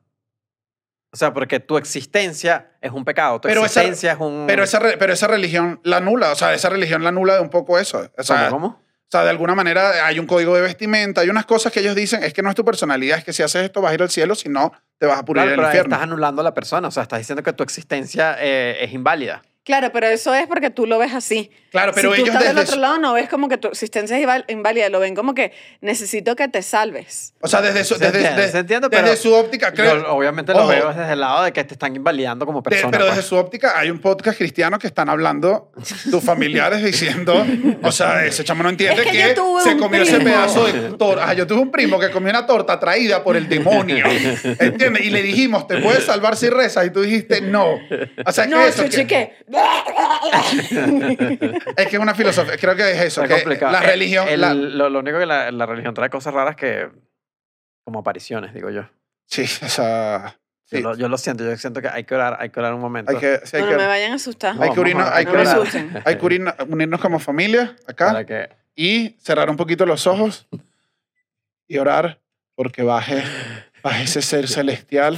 O sea, porque tu existencia es un pecado, tu Pero esa- existencia es un... Pero esa, pero esa religión la anula, o sea, esa religión la anula de un poco eso. O sea, ¿Cómo? O sea, de alguna manera hay un código de vestimenta, hay unas cosas que ellos dicen, es que no es tu personalidad, es que si haces esto vas a ir al cielo, si no, te vas a purir Claro, en el pero infierno. estás anulando a la persona, o sea, estás diciendo que tu existencia eh, es inválida. Claro, pero eso es porque tú lo ves así. Claro, pero si tú ellos estás del desde otro su- lado, no ves como que tu existencia es inválida, lo ven como que necesito que te salves. O sea, desde su, Se desde, entiende, desde- se entiende, desde pero su óptica, creo. Yo, obviamente lo Ojo, veo desde el lado de que te están invalidando como de- persona. pero pues. desde su óptica hay un podcast cristiano que están hablando tus familiares diciendo, o sea, ese chamo no entiende Es que que, yo tuve se un comió ese primo. pedazo de torta. yo tuve un primo que comió una torta traída por el demonio. ¿Entiendes? Y le dijimos, ¿te puedes salvar si rezas? Y tú dijiste, no. O sea, es No, que eso, que-. Es que es una filosofía, creo que es eso, que la El- religión, el- la- lo, lo único que la, la religión trae cosas raras que... Como apariciones, digo yo. sí, o sea, Yo, sí. lo, yo lo siento, yo siento que hay que orar, hay que orar un momento. hay que, sí, hay No, que, no me vayan a asustar. No, hay que a- hay no que hay que unirnos, unirnos como familia acá Para que... y cerrar un poquito los ojos y orar porque baje, baje ese ser celestial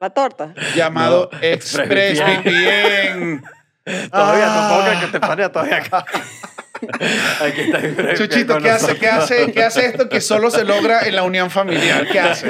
La torta. llamado No, ExpressVPN. Todavía Ah. no puedo creer que te pare todavía acá. Aquí está Chuchito, ¿qué hace. ¿qué, hace, ¿qué hace esto que solo se logra en la unión familiar? ¿Qué hace?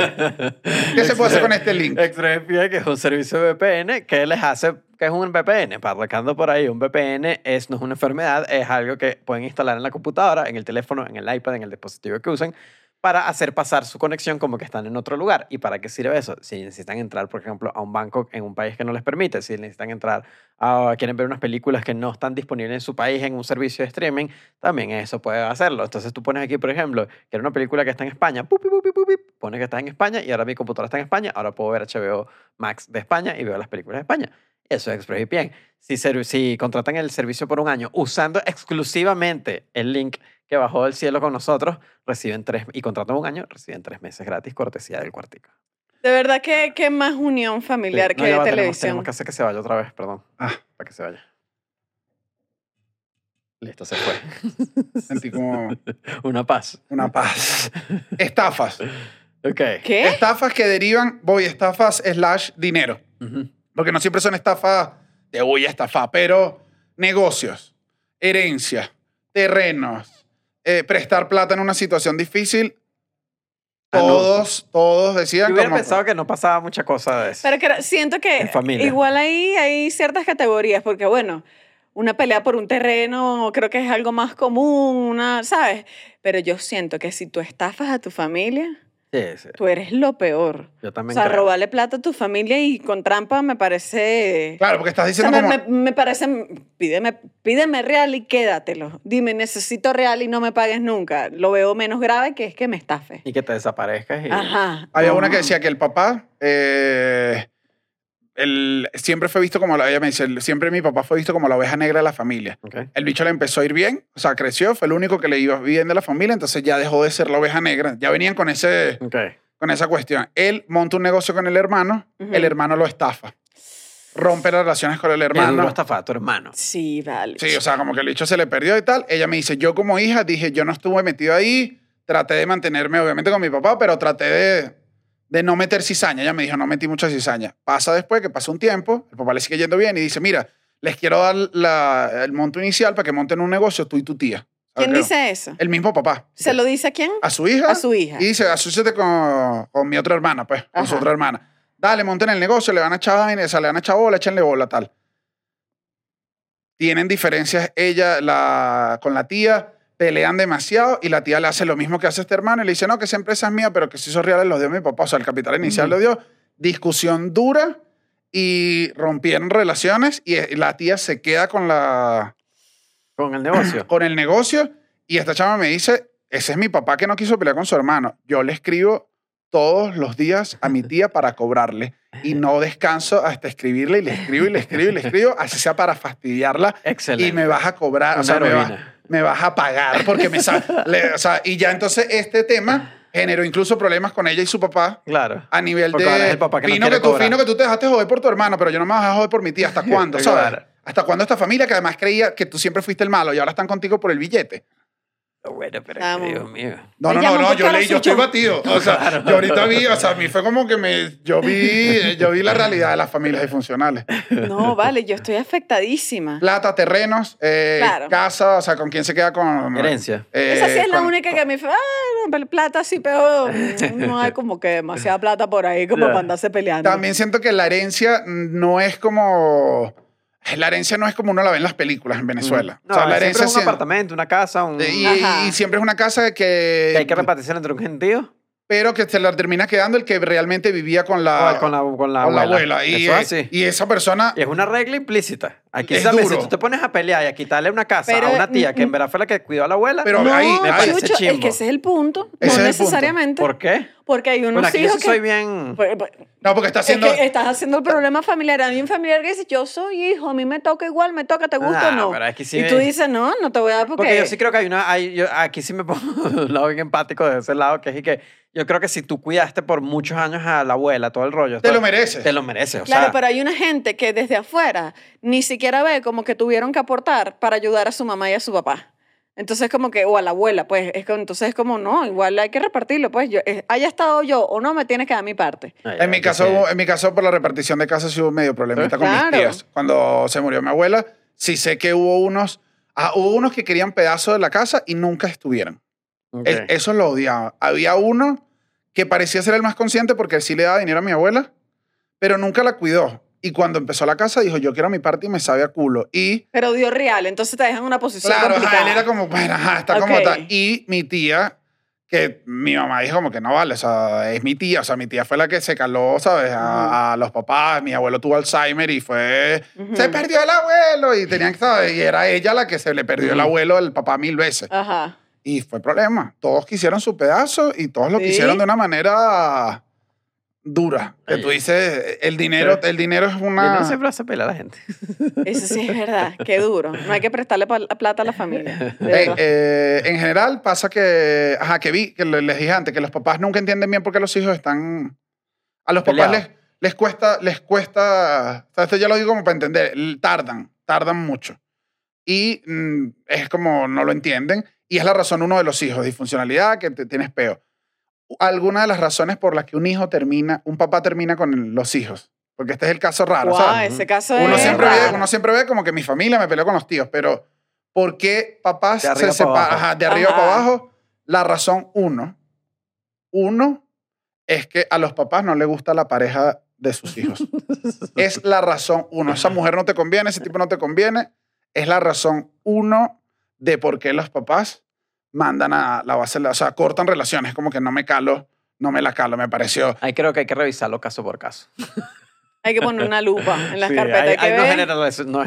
¿Qué se puede hacer con este link? ExpressVPN, que es un servicio de VPN, que les hace, que es un VPN, para arrancando por ahí, un VPN es, no es una enfermedad, es algo que pueden instalar en la computadora, en el teléfono, en el iPad, en el dispositivo que usen, para hacer pasar su conexión como que están en otro lugar. ¿Y para qué sirve eso? Si necesitan entrar, por ejemplo, a un banco en un país que no les permite, si necesitan entrar a, quieren ver unas películas que no están disponibles en su país en un servicio de streaming, también eso puede hacerlo. Entonces tú pones aquí, por ejemplo, que era una película que está en España, pupi, pones que está en España y ahora mi computadora está en España, ahora puedo ver HBO Max de España y veo las películas de España. Eso es ExpressVPN. Si, si contratan el servicio por un año usando exclusivamente el link que bajó del cielo con nosotros, reciben tres, y contratan un año, reciben tres meses gratis, cortesía del cuartico. De verdad que, que más unión familiar Sí, no, que ya va, tenemos- televisión. Tenemos que hacer que se vaya otra vez, perdón. Ah. Para que se vaya. Listo, se fue. Sentí como Una paz. una paz. Estafas. Ok. ¿Qué? Estafas que derivan, voy, estafas slash dinero. Ujú. Porque no siempre son estafas de voy a estafar, pero negocios, herencia, terrenos, eh, prestar plata en una situación difícil. Ah, no. Todos, todos decían Yo hubiera como... pensado que no pasaba mucha cosa de eso. Pero que, siento que En familia. igual ahí hay ciertas categorías, porque bueno, una pelea por un terreno creo que es algo más común, una, ¿sabes? Pero yo siento que si tú estafas a tu familia, Sí, sí. tú eres lo peor. Yo O también sea, creo. robarle plata a tu familia y con trampa me parece... Claro, porque estás O sea, diciendo me, como... me- me parece, pídeme, pídeme real y quédatelo. Dime, necesito real y no me pagues nunca. Lo veo menos grave que es que me estafe. Y que te desaparezcas. Y... Ajá. Había una que decía que el papá, eh, el- siempre fue visto como, la, ella me dice, siempre mi papá fue visto como la oveja negra de la familia. El bicho le empezó a ir bien, o sea, creció, fue el único que le iba bien de la familia, entonces ya dejó de ser la oveja negra. Ya venían con, ese, con esa cuestión. Él monta un negocio con el hermano, el hermano lo estafa. Rompe las relaciones con el hermano. estafar a tu hermano. Sí, vale. Sí, o sea, como que el bicho se le perdió y tal. Ella me dice, yo como hija dije, yo no estuve metido ahí, traté de mantenerme obviamente con mi papá, pero traté de, de no meter cizaña. Ella me dijo, no metí mucha cizaña. Pasa después que pasa un tiempo, el papá le sigue yendo bien y dice, mira, les quiero dar la- el monto inicial para que monten un negocio tú y tu tía. ¿Sabes ¿Quién dice eso? El mismo papá. ¿Se lo dice a quién? A su hija. A su hija. Y dice, asúciate con, con mi otra hermana, pues, con su otra hermana. Dale, monten el negocio, le van a echar le van a echar bola, échenle bola, tal. Tienen diferencias ella la, con la tía, pelean demasiado y la tía le hace lo mismo que hace este hermano y le dice, no, que esa empresa es mía, pero que si esos reales los dio mi papá, o sea, el capital inicial lo dio. Discusión dura y rompieron relaciones y eh, la tía se queda con la, Con el negocio. con el negocio y esta chama me dice, ese es mi papá que no quiso pelear con su hermano. Yo le escribo todos los días a mi tía para cobrarle y no descanso hasta escribirle y le escribo y le escribo y le escribo, así sea para fastidiarla Excelente. y me vas a cobrar, o Una sea, me, va- heroína. me vas a pagar porque me le- o sea, y ya entonces este tema generó incluso problemas con ella y su papá Claro. a nivel Porque de el papá que no fino, quiere que tú, cobrar. fino que tú te dejaste joder por tu hermano, pero yo no me vas a joder por mi tía. ¿Hasta cuándo? ¿Hasta cuándo esta familia que además creía que tú siempre fuiste el malo y ahora están contigo por el billete? Bueno, pero Vamos. Dios mío. No, no, no, no, yo leí, yo estoy batido. O sea, yo ahorita vi, o sea, a mí fue como que me, yo vi, yo vi la realidad de las familias disfuncionales. No, vale, yo estoy afectadísima. Plata, terrenos, eh, Claro. casa, o sea, con quién se queda con... Herencia. eh, Esa sí es la con- única que me fue, ah, plata sí, pero no hay como que demasiada plata por ahí como para andarse peleando. También siento que la herencia no es como... La herencia no es como uno la ve en las películas en Venezuela. No, o sea, la siempre herencia es un apartamento, una casa, un... y, Ajá. y siempre es una casa que... que hay que repartirse entre un gentío pero que se la termina quedando el que realmente vivía con la, o con la, con la con la abuela. abuela. Y, Eso es así. y esa persona... Y es una regla implícita. Aquí Es sabes, duro. si tú te pones a pelear y a quitarle una casa Pero, a una tía que en verdad fue la que cuidó a la abuela, Pero no, ahí- me parece Chucho, es chimbo. que ese es el punto. Ese es no el punto. necesariamente. ¿por qué? Porque hay unos Bueno, aquí yo hijos sí que... soy bien... Pues- pues- No, porque está Es haciendo... que estás haciendo el problema familiar. A mí un familiar que dice, yo soy hijo, a mí me toca igual, me toca, ¿te gusta Nah, o no? pero aquí sí y me- tú dices, no, no te voy a dar porque... Porque yo sí creo que hay una... Hay, yo, aquí sí me pongo un lado bien empático de ese lado, que es y que yo creo que si tú cuidaste por muchos años a la abuela, todo el rollo... Te todo- lo mereces. Te lo mereces, o Claro, sea... pero hay una gente que desde afuera ni siquiera ve como que tuvieron que aportar para ayudar a su mamá y a su papá. Entonces como que, o a la abuela, pues, es como, entonces es como, no, igual hay que repartirlo, pues, yo, eh, haya estado yo o no, me tienes que dar mi parte. Ay, En mi, caso, que en mi caso, por la repartición de casas, sí hubo medio problemita con mis tías. Cuando se murió mi abuela, sí sé que hubo unos... ah, hubo unos que querían pedazos de la casa y nunca estuvieron. Ok. Es- eso lo odiaba. Había uno que parecía ser el más consciente porque él sí le daba dinero a mi abuela, pero nunca la cuidó. Y cuando empezó la casa dijo, yo quiero mi parte y me sabe a culo. Y Pero dio real, entonces te dejan en una posición claro, complicada. él era como, bueno, ajá, está como Ok. tal. Y mi tía, que mi mamá dijo como que no vale, o sea, es mi tía, o sea, mi tía fue la que se caló, ¿sabes? A, a los papás, mi abuelo tuvo Alzheimer y fue, se perdió el abuelo y tenían que, ¿sabes? Y era ella la que se le perdió el abuelo al papá mil veces. Ajá. Y fue problema. Todos quisieron su pedazo y todos lo Sí. quisieron de una manera dura. Que Ay. tú dices, el dinero, el dinero es una... no siempre hace pelear a la gente. Eso sí es verdad. Qué duro. No hay que prestarle plata a la familia. eh, en general pasa que, ajá, que vi, que le- les dije antes, que los papás nunca entienden bien por qué los hijos están... A los papás les, les cuesta, les cuesta, o sea, esto ya lo digo como para entender, tardan, tardan mucho. Y mm, es como no lo entienden. Y es la razón uno de los hijos, disfuncionalidad, que te, tienes peo. Alguna de las razones por las que un hijo termina, un papá termina con los hijos. Porque este es el caso raro, ¿sabes? ese caso Uno es siempre, ve, raro. uno siempre ve como que mi familia me peleó con los tíos, pero ¿por qué papás se para separan de arriba Ajá. para abajo? La razón uno, uno es que a los papás no les gusta la pareja de sus hijos. es la razón uno. Esa mujer no te conviene, ese tipo no te conviene. Es la razón uno de por qué los papás mandan a la base, o sea, cortan relaciones, como que no me calo, no me la calo, me pareció. Ahí creo que hay que revisarlo caso por caso. Hay que poner una lupa en las Sí, carpetas. hay- Hay, que hay no, generaliz- no.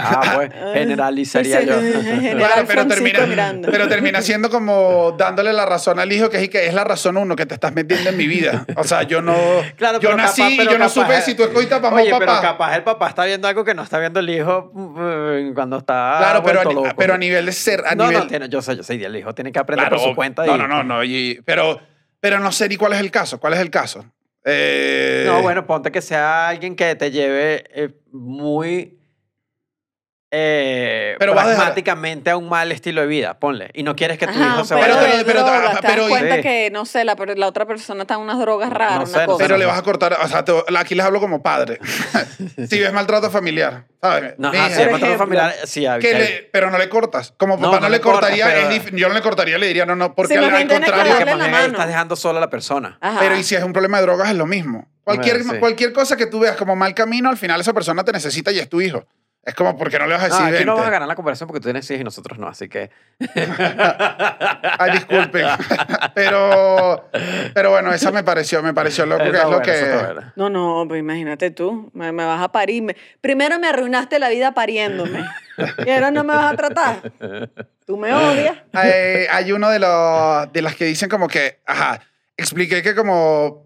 Ah, pues, generalizaría yo. General pero termina, Miranda. pero termina siendo como dándole la razón al hijo, que es, que es la razón uno que te estás metiendo en mi vida. O sea, yo no, Claro, yo nací capaz- yo no supe si tú escogiste papá Oye, o pero papá. capaz el papá está viendo algo que no está viendo el hijo mm, cuando está claro, pero a, loco. pero a nivel de ser, a no, nivel... no, tiene, yo sé, yo sé, el hijo tiene que aprender Claro, por su cuenta. No, y- no, no, no. y- pero, pero no sé ni cuál es el caso. ¿Cuál es el caso? Eh, No, bueno, ponte que sea alguien que te lleve eh, muy eh, Pero vas a pragmáticamente a un mal estilo de vida, ponle. Y no quieres que tu Ajá, hijo se pero, vaya... Pero- pero- drogas, ah, te das pero- cuenta Sí. que, no sé, la, la otra persona está en unas drogas raras, No una sé, no cosa. Pero le vas a cortar, o sea, te- aquí les hablo como padre. si ves maltrato familiar, ¿sabes? No, Mi ajá, sí, Por maltrato familiar, sí, hay- que hay- le- pero no le cortas. Como No, papá no, no le cortaría, pero- yo no le cortaría, le diría, no, no, porque Sí, al, contrario. que darle más la bien estás dejando sola a la persona. Ajá. Pero y si es un problema de drogas es lo mismo. Cualquier, Bueno, sí. cualquier cosa que tú veas como mal camino, al final esa persona te necesita y es tu hijo. Es como, ¿por qué no le vas a No, decir aquí no vente? vas a ganar la conversación porque tú tienes hijos y nosotros no, así que... Ay, disculpen. pero, pero bueno, esa me pareció, me pareció loco, que es lo buena, que... No, no, pues imagínate tú. Me, me vas a parir. Me- primero me arruinaste la vida pariéndome. y ahora no me vas a tratar. Tú me odias. Hay, hay uno de, los, de las que dicen como que, ajá, expliqué que como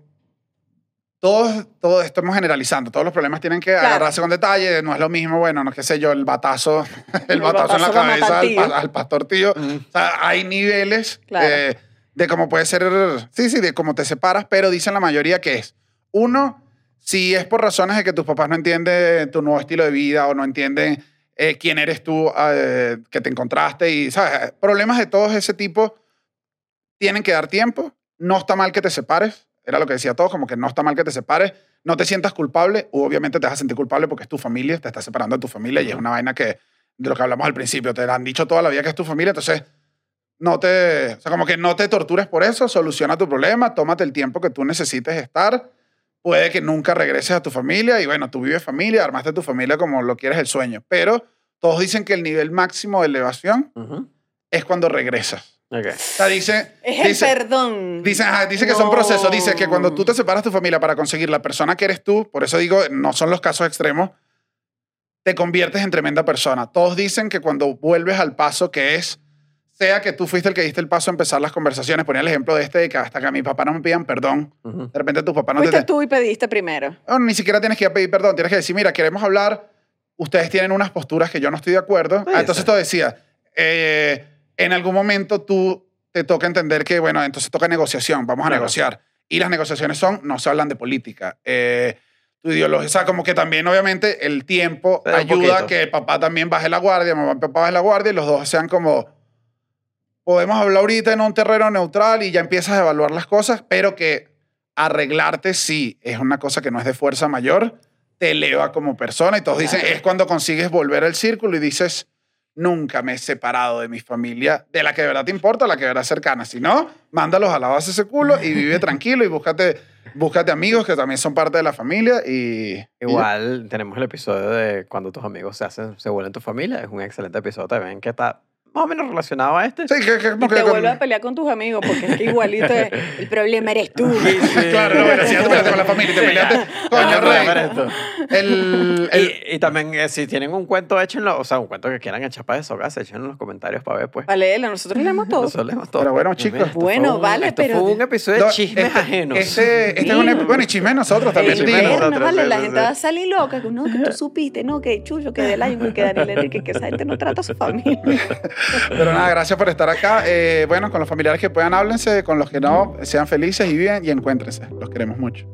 todos, todos estamos generalizando, todos los problemas tienen que Claro. agarrarse con detalle, no es lo mismo, bueno, no qué sé yo, el batazo, el, El batazo, en la cabeza al al, pastor tío. O sea, hay niveles Claro. de, de cómo puede ser, sí, sí, de cómo te separas, pero dicen la mayoría que es, uno, si es por razones de que tus papás no entienden tu nuevo estilo de vida o no entienden eh, quién eres tú eh, que te encontraste y, ¿sabes? Problemas de todo ese tipo tienen que dar tiempo. No está mal que te separes. Era lo que decía todos, como que no está mal que te separes. No te sientas culpable. u Obviamente te vas a sentir culpable porque es tu familia, te estás separando de tu familia y es una vaina que, de lo que hablamos al principio, te han dicho toda la vida que es tu familia, entonces no te, o sea, como que no te tortures por eso, soluciona tu problema, tómate el tiempo que tú necesites estar. Puede que nunca regreses a tu familia y bueno, tú vives familia, armaste tu familia como lo quieres el sueño, pero todos dicen que el nivel máximo de elevación es cuando regresas. Ok. O sea, dice, Es el dice, perdón. dice, ajá, dice que son procesos. Dice que cuando tú te separas de tu familia para conseguir la persona que eres tú, por eso digo, no son los casos extremos, te conviertes en tremenda persona. Todos dicen que cuando vuelves al paso que es, sea que tú fuiste el que diste el paso a empezar las conversaciones, ponía el ejemplo de este, de que hasta que a mi papá no me pidan perdón, Ujú. de repente tu papá no te... Fuiste tú y pediste primero. No, ni siquiera tienes que ir a pedir perdón, tienes que decir, mira, queremos hablar, ustedes tienen unas posturas que yo no estoy de acuerdo. Ah, entonces tú decía, eh, en algún momento tú te toca entender que, bueno, entonces toca negociación, vamos a negociar. Y las negociaciones son, no se hablan de política. Eh, tu ideología, o sea, como que también, obviamente, el tiempo Pero ayuda a que papá también baje la guardia, mamá y papá baje la guardia y los dos sean como, podemos hablar ahorita en un terreno neutral y ya empiezas a evaluar las cosas, pero que arreglarte sí es una cosa que no es de fuerza mayor, te eleva como persona y todos dicen, es cuando consigues volver al círculo y dices, nunca me he separado de mi familia, de la que de verdad te importa, la que de verdad es cercana. Si no, mándalos a la base ese culo y vive tranquilo y búscate, búscate amigos que también son parte de la familia y... Igual tenemos el episodio de cuando tus amigos se hacen, se vuelven tu familia. Es un excelente episodio también que está más o menos relacionado a este. Sí, que, que como Y que te con- vuelves a pelear con tus amigos porque es que igualito es, el problema eres tú. Claro, no, bueno, si ya te peleaste con la familia y te peleaste. Coño, rey. esto. El, el- Y, y también, eh, si tienen un cuento, échenlo. O sea, un cuento que quieran echar para eso, gas, échenlo en los comentarios para ver, pues. Leerla, nosotros leemos todo. Nosotros leemos todo. Pero bueno, chicos. mira, Bueno, un- vale, esto pero- fue un episodio de chismes este- ajenos. Este, este es un bueno, y chismes nosotros también. Digo. chismes nosotros, vale, sí, la sí, gente sí. va a salir loca, que no, que tú supiste, no, que Chucho, que Delayo, que Daniel Enrique, que esa gente no trata a su familia. Pero nada, gracias por estar acá. Eh, bueno, con los familiares que puedan, háblense. Con los que no, sean felices y viven y encuéntrense. Los queremos mucho.